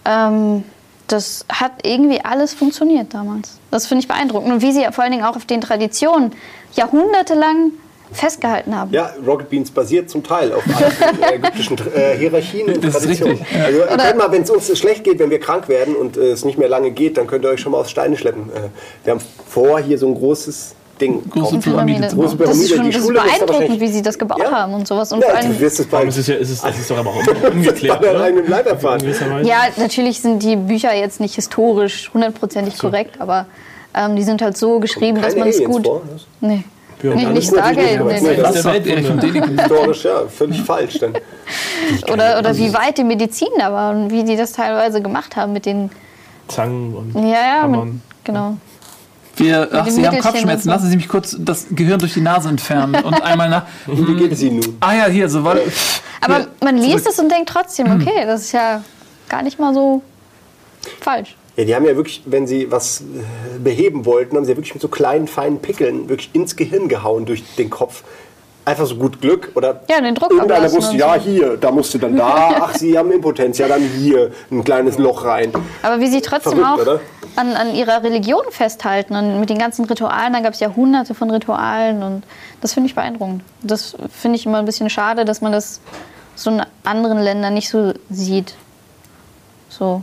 ähm, das hat irgendwie alles funktioniert damals. Das finde ich beeindruckend und wie sie vor allen Dingen auch auf den Traditionen jahrhundertelang festgehalten haben. Ja, Rocket Beans basiert zum Teil auf alten (laughs) ägyptischen äh, Hierarchien und Traditionen. Also, ihr könnt mal, wenn es uns schlecht geht, wenn wir krank werden und äh, es nicht mehr lange geht, dann könnt ihr euch schon mal aufs Steine schleppen. Äh, wir haben vor, hier so ein großes Ding. Große. Pyramide. Große bauen. Das ist Pyramide, schon die das ist Schule ist beeindruckend, wie sie das gebaut Ja. haben und sowas. Und vor Ja, allem, du wirst es bei, Warum ist es ja, ist es, das ist doch aber auch (laughs) ungeklärt. Ja, natürlich sind die Bücher jetzt nicht historisch hundertprozentig korrekt, aber ähm, die sind halt so geschrieben, dass man es gut. vor. Das Nee. Ja, nicht dann nicht ist Stargate. Nee, Nee, nee. das Däniken. Historisch, ja, völlig falsch. Dann. Oder, oder wie weit die Medizin da war und wie die das teilweise gemacht haben mit den. Zangen und Ja, ja, mit, Hammern. genau. Wir, ach, Sie haben Kopfschmerzen. Lassen Sie mich kurz das Gehirn durch die Nase entfernen und einmal nach. (laughs) Wie geht es Ihnen nun? Ah ja, hier, so war. Aber Hier, man liest zurück. es und denkt trotzdem, okay, das ist ja gar nicht mal so falsch. Ja, die haben ja wirklich, wenn sie was äh, beheben wollten, haben sie ja wirklich mit so kleinen, feinen Pickeln wirklich ins Gehirn gehauen durch den Kopf. Einfach so gut Glück oder Ja, den Druck irgendeiner wusste, und ja, hier, da musst du dann da, (laughs) ach, sie haben Impotenz, ja, dann hier ein kleines Loch rein. Aber wie sie trotzdem Verrückt, auch an, an ihrer Religion festhalten und mit den ganzen Ritualen, da gab es ja hunderte von Ritualen und das finde ich beeindruckend. Das finde ich immer ein bisschen schade, dass man das so in anderen Ländern nicht so sieht. So.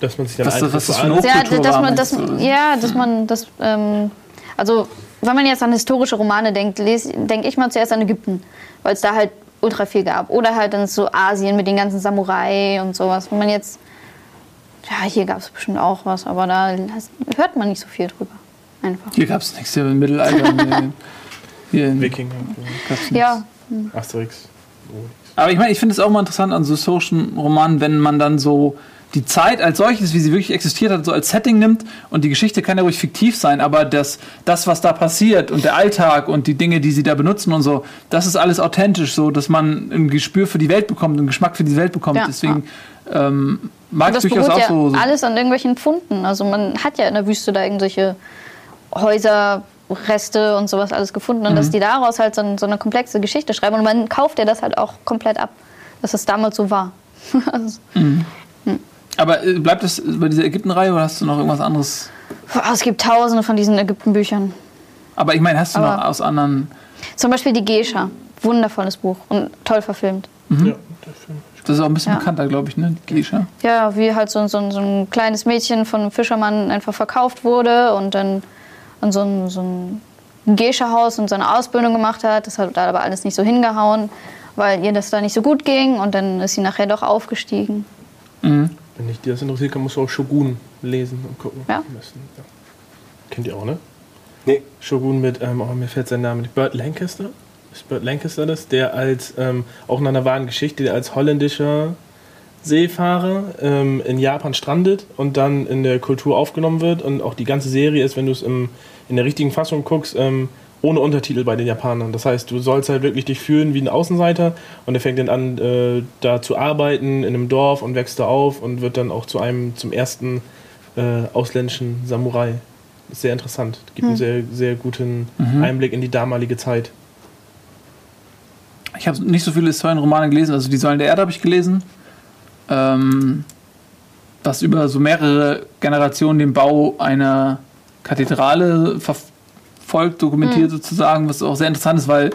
Dass man sich dann Was- einfach was das so für eine Ja, dass man, dass, ja, dass man das, ähm, also wenn man jetzt an historische Romane denkt, denke ich mal zuerst an Ägypten, weil es da halt ultra viel gab. Oder halt dann so Asien mit den ganzen Samurai und sowas. Wenn man jetzt, ja, hier gab es bestimmt auch was, aber da hört man nicht so viel drüber. Einfach. Hier gab es nichts hier im Mittelalter. (laughs) Hier in, Wikinger. Ja, Asterix. Aber ich meine, ich finde es auch mal interessant an so historischen Romanen, wenn man dann so die Zeit als solches, wie sie wirklich existiert hat, so als Setting nimmt und die Geschichte kann ja ruhig fiktiv sein, aber das, das was da passiert und der Alltag und die Dinge, die sie da benutzen und so, das ist alles authentisch, so dass man ein Gespür für die Welt bekommt, einen Geschmack für die Welt bekommt. Ja, Deswegen ähm, mag das ich durchaus auch ja so. alles an irgendwelchen Funden. Also man hat ja in der Wüste da irgendwelche Häuser, Reste und sowas alles gefunden und Mhm. dass die daraus halt so, ein- so eine komplexe Geschichte schreiben und man kauft ja das halt auch komplett ab, dass es damals so war. (laughs) also, aber äh, bleibt es bei dieser Ägypten-Reihe oder hast du noch irgendwas anderes? boah, es gibt tausende von diesen Ägypten-Büchern. Aber ich meine, hast du noch Aber- aus anderen. Zum Beispiel die Geisha. Wundervolles Buch und toll verfilmt. Ja, der Film. Das ist auch ein bisschen Ja. bekannter, glaube ich, ne? Die Geisha. Ja, wie halt so, so, so ein kleines Mädchen von einem Fischermann einfach verkauft wurde und dann an so ein, so ein Geisha-Haus und so eine Ausbildung gemacht hat. Das hat da aber alles nicht so hingehauen, weil ihr das da nicht so gut ging und dann ist sie nachher doch aufgestiegen. Wenn dich das interessiert, kann musst du auch Shogun lesen und gucken. Ja. Müssen. Ja. Kennt ihr auch, ne? Nee, Shogun mit, ähm, oh, mir fällt sein Name nicht, Burt Lancaster. Ist Burt Lancaster das? Der als, ähm, auch nach einer wahren Geschichte, der als holländischer Seefahrer ähm, in Japan strandet und dann in der Kultur aufgenommen wird. Und auch die ganze Serie ist, wenn du es in der richtigen Fassung guckst, ähm, ohne Untertitel bei den Japanern. Das heißt, du sollst halt wirklich dich fühlen wie ein Außenseiter und er fängt dann an, äh, da zu arbeiten in einem Dorf und wächst da auf und wird dann auch zu einem, zum ersten äh, ausländischen Samurai. Ist sehr interessant. Gibt einen sehr, sehr guten Einblick in die damalige Zeit. Ich habe nicht so viele Historienromane gelesen, also die Säulen der Erde habe ich gelesen. Ähm, was über so mehrere Generationen den Bau einer Kathedrale verfolgt, dokumentiert sozusagen, was auch sehr interessant ist, weil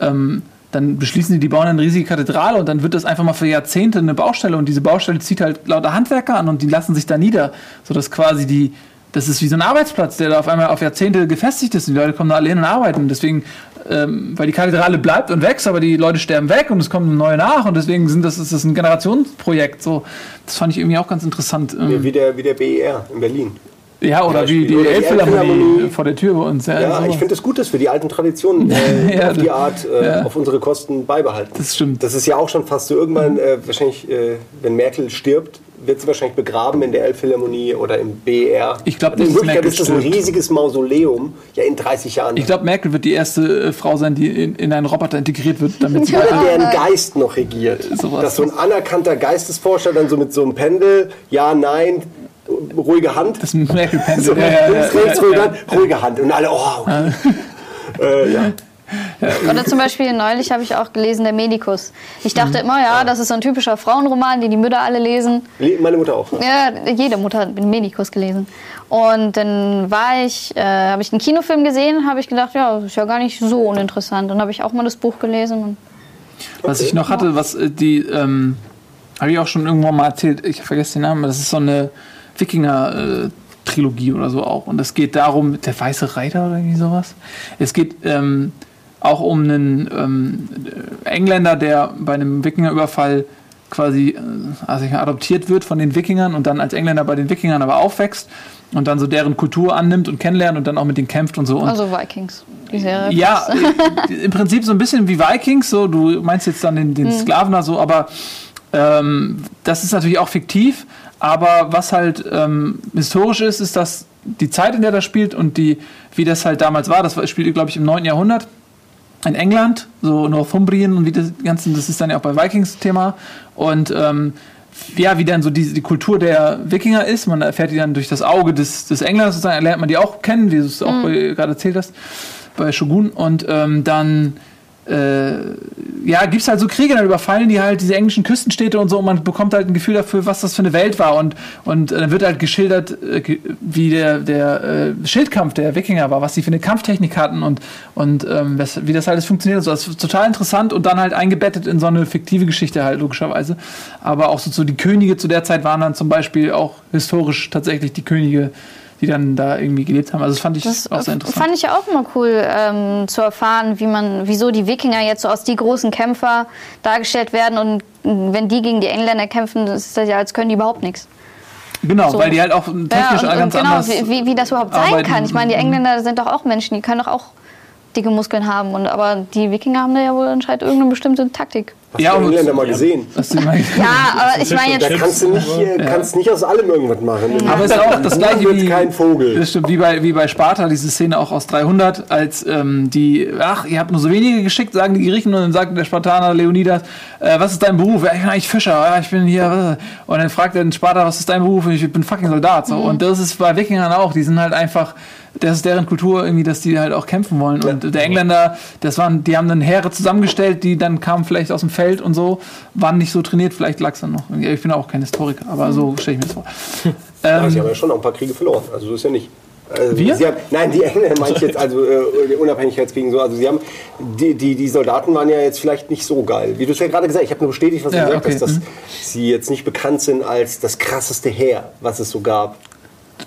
ähm, dann beschließen die, die bauen eine riesige Kathedrale und dann wird das einfach mal für Jahrzehnte eine Baustelle und diese Baustelle zieht halt lauter Handwerker an und die lassen sich da nieder, sodass quasi die, das ist wie so ein Arbeitsplatz, der da auf einmal auf Jahrzehnte gefestigt ist und die Leute kommen da alle hin und arbeiten. Deswegen, ähm, weil die Kathedrale bleibt und wächst, aber die Leute sterben weg und es kommen neue nach und deswegen sind das, ist das ein Generationsprojekt. So, das fand ich irgendwie auch ganz interessant. Ähm, wie der, wie der BER in Berlin. Ja, oder wie die Elbphilharmonie vor der Tür bei uns. Ja, Ja, ich finde es gut, dass wir die alten Traditionen (laughs) äh, Ja, auf die Art, äh, ja. auf unsere Kosten beibehalten. Das stimmt. Das ist ja auch schon fast so irgendwann, äh, wahrscheinlich, äh, wenn Merkel stirbt, wird sie wahrscheinlich begraben in der Elbphilharmonie oder im BER. Ich glaub nicht, In dass Wirklichkeit Merkel ist das ein riesiges Mausoleum, ja in 30 Jahren. Ich glaube, Merkel wird die erste äh, Frau sein, die in, in einen Roboter integriert wird, damit sie (laughs) Oder deren Geist noch regiert. Sowas. Dass so ein anerkannter Geistesforscher dann so mit so einem Pendel, ja, nein, ruhige Hand. das Merkel-Pendel. So, ja, ja, links, ja, rechts, ja, ruhige ja. Hand, ruhige Hand. Und alle, oh, okay. (laughs) äh, ja. Oder zum Beispiel neulich habe ich auch gelesen, der Medikus. Ich dachte Mhm. immer, ja, das ist so ein typischer Frauenroman, den die Mütter alle lesen. Le- Meine Mutter auch. Ja, jede Mutter hat den Medikus gelesen. Und dann war ich, äh, habe ich einen Kinofilm gesehen, habe ich gedacht, ja, das ist ja gar nicht so uninteressant. Dann habe ich auch mal das Buch gelesen. Und Was ich noch hatte, was äh, die, ähm, habe ich auch schon irgendwann mal erzählt, ich vergesse den Namen, das ist so eine Wikinger-Trilogie oder so auch. Und es geht darum, der weiße Reiter oder irgendwie sowas. Es geht ähm, auch um einen ähm, Engländer, der bei einem Wikingerüberfall quasi äh, also adoptiert wird von den Wikingern und dann als Engländer bei den Wikingern aber aufwächst und dann so deren Kultur annimmt und kennenlernt und dann auch mit denen kämpft und so. Und also Vikings, die Serie. ja, äh, im Prinzip so ein bisschen wie Vikings, so du meinst jetzt dann den, den Sklaven da so, aber ähm, das ist natürlich auch fiktiv, aber was halt ähm, historisch ist, ist, dass die Zeit, in der das spielt und die, wie das halt damals war, das spielte, glaube ich, im 9. Jahrhundert in England, so Northumbrien und wie das Ganze, das ist dann ja auch bei Vikings Thema und ähm, ja, wie dann so die, die Kultur der Wikinger ist. Man erfährt die dann durch das Auge des, des Engländers sozusagen, lernt man die auch kennen, wie du es auch äh, gerade erzählt hast. bei Shogun. Und ähm, dann ja, gibt es halt so Kriege, dann überfallen die halt diese englischen Küstenstädte und so und man bekommt halt ein Gefühl dafür, was das für eine Welt war und, und dann wird halt geschildert, äh, wie der, der äh, Schildkampf der Wikinger war, was die für eine Kampftechnik hatten und, und ähm, wie das alles funktioniert und so. Das ist total interessant und dann halt eingebettet in so eine fiktive Geschichte halt, logischerweise. Aber auch so, so die Könige zu der Zeit waren dann zum Beispiel auch historisch tatsächlich die Könige, die dann da irgendwie gelebt haben. Also das fand ich Das auch sehr interessant. fand ich ja auch immer cool ähm, zu erfahren, wie man, wieso die Wikinger jetzt so als die großen Kämpfer dargestellt werden und äh, wenn die gegen die Engländer kämpfen, ist das ja, als können die überhaupt nichts. Genau, So. weil die halt auch technisch Ja, und, und ganz genau, anders wie, wie, wie das überhaupt sein arbeiten. kann. Ich meine, die Engländer sind doch auch Menschen, die können doch auch dicke Muskeln haben. Und, aber die Wikinger haben da ja wohl anscheinend irgendeine bestimmte Taktik. Hast Ja, du Engländer mal gesehen? Du. Ja, aber ich meine Da jetzt. kannst du nicht, äh, kannst nicht aus allem irgendwas machen. Aber es ist auch das gleiche wie, kein Vogel. Das stimmt, wie bei, wie bei Sparta, diese Szene auch aus 300, als ähm, die, ach, ihr habt nur so wenige geschickt, sagen die Griechen, und dann sagt der Spartaner Leonidas, äh, was ist dein Beruf? Ja, ich bin eigentlich Fischer, ja, ich bin hier, was? und dann fragt er den Sparta, was ist dein Beruf? Und ich bin fucking Soldat. So. Und das ist bei Wikingern auch, die sind halt einfach, das ist deren Kultur irgendwie, dass die halt auch kämpfen wollen. Und der Engländer, das waren, die haben dann Heere zusammengestellt, die dann kamen vielleicht aus dem Feld und so, waren nicht so trainiert, vielleicht lag es dann noch. Ich bin auch kein Historiker, aber so stelle ich mir das vor. (laughs) Ja, Ähm, sie haben ja schon auch ein paar Kriege verloren. Also so ist ja nicht. Also Wir? Sie haben, nein, die Engländer meine ich jetzt, also äh, die Unabhängigkeitskriegen so. Also sie haben, die, die, die Soldaten waren ja jetzt vielleicht nicht so geil. Wie du es ja gerade gesagt hast, ich habe nur bestätigt, was du Ja, gesagt okay, hast, dass mhm. sie jetzt nicht bekannt sind als das krasseste Heer, was es so gab.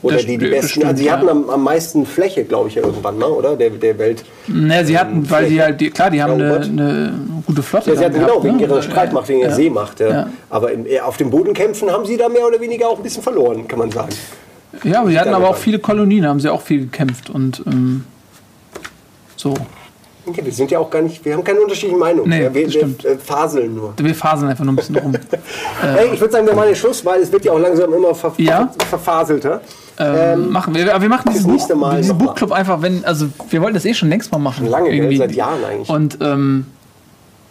Oder Das die, die besten. stimmt, also sie hatten am, am meisten Fläche, glaube ich, ja irgendwann mal, oder? Der, der Welt. Ne, sie hatten, weil die halt, die, klar, die haben eine, eine gute Flotte. Ja, sie hatten dann genau, gehabt, wegen ne? ihrer Streitmacht, wegen ihrer Ja. Seemacht. Ja. Ja. Aber im, äh, auf den Bodenkämpfen haben sie da mehr oder weniger auch ein bisschen verloren, kann man sagen. Ja, aber sie hatten aber auch viele Kolonien, haben sie auch viel gekämpft und ähm, so. Okay, wir sind ja auch gar nicht, wir haben keine unterschiedlichen Meinungen. Nee, Ja, wir, wir stimmt. äh, faseln nur. Wir faseln einfach nur ein bisschen rum. (laughs) Hey, ich würde sagen, wir machen den Schluss, weil es wird ja auch langsam immer ver Ja. ver verfaselter. Ähm, machen wir, aber wir machen nächste Buch, Mal diesen noch mal. Buchclub einfach, wenn, also wir wollten das eh schon längst mal machen. Schon lange, irgendwie. seit Jahren eigentlich. Und ähm,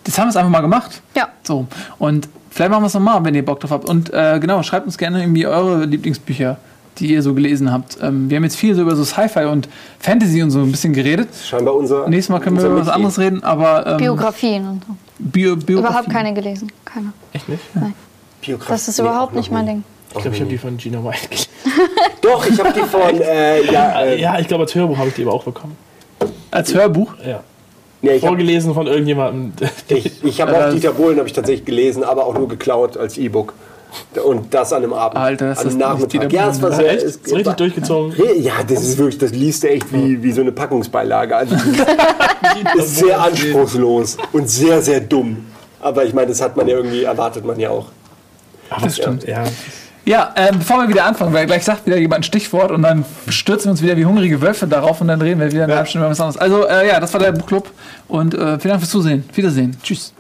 das haben wir es einfach mal gemacht. Ja. So. Und vielleicht machen wir es nochmal, wenn ihr Bock drauf habt. Und äh, genau, schreibt uns gerne irgendwie eure Lieblingsbücher, die ihr so gelesen habt. Ähm, wir haben jetzt viel so über so Sci-Fi und Fantasy und so ein bisschen geredet. Scheinbar unser. Nächstes Mal können wir über was anderes reden, aber ähm, Biografien und so. Bio, Biografie. Überhaupt keine gelesen. Keine. Echt nicht? Biografie. Das ist Nee, überhaupt auch nicht mein nie. Ding. Ich glaube, ich habe die von Gina White gelesen. (laughs) Doch, ich habe die von. Äh, ja, äh, Ja, ich glaube, als Hörbuch habe ich die aber auch bekommen. Als Hörbuch. Ja. nee, ich habe Vorgelesen von irgendjemandem. ich, ich hab Äh, auch Dieter Bohlen habe ich tatsächlich gelesen, aber auch nur geklaut als E-Book. Und das an einem Abend. Alter, das an einem Nachmittag. Ja, es war sehr. Echt? es- Ist richtig durchgezogen. Re- Ja, das ist wirklich, das liest du echt wie, wie so eine Packungsbeilage. Also, (laughs) das ist sehr anspruchslos und sehr, sehr dumm. Aber ich meine, das hat man ja irgendwie, erwartet man ja auch. Das stimmt. Ja. Ja, ähm, bevor wir wieder anfangen, weil gleich sagt wieder jemand ein Stichwort und dann stürzen wir uns wieder wie hungrige Wölfe darauf und dann reden wir wieder eine halbe Stunde über was anderes. Also, äh, ja, das war der Buchclub und äh, vielen Dank fürs Zusehen. Wiedersehen. Tschüss.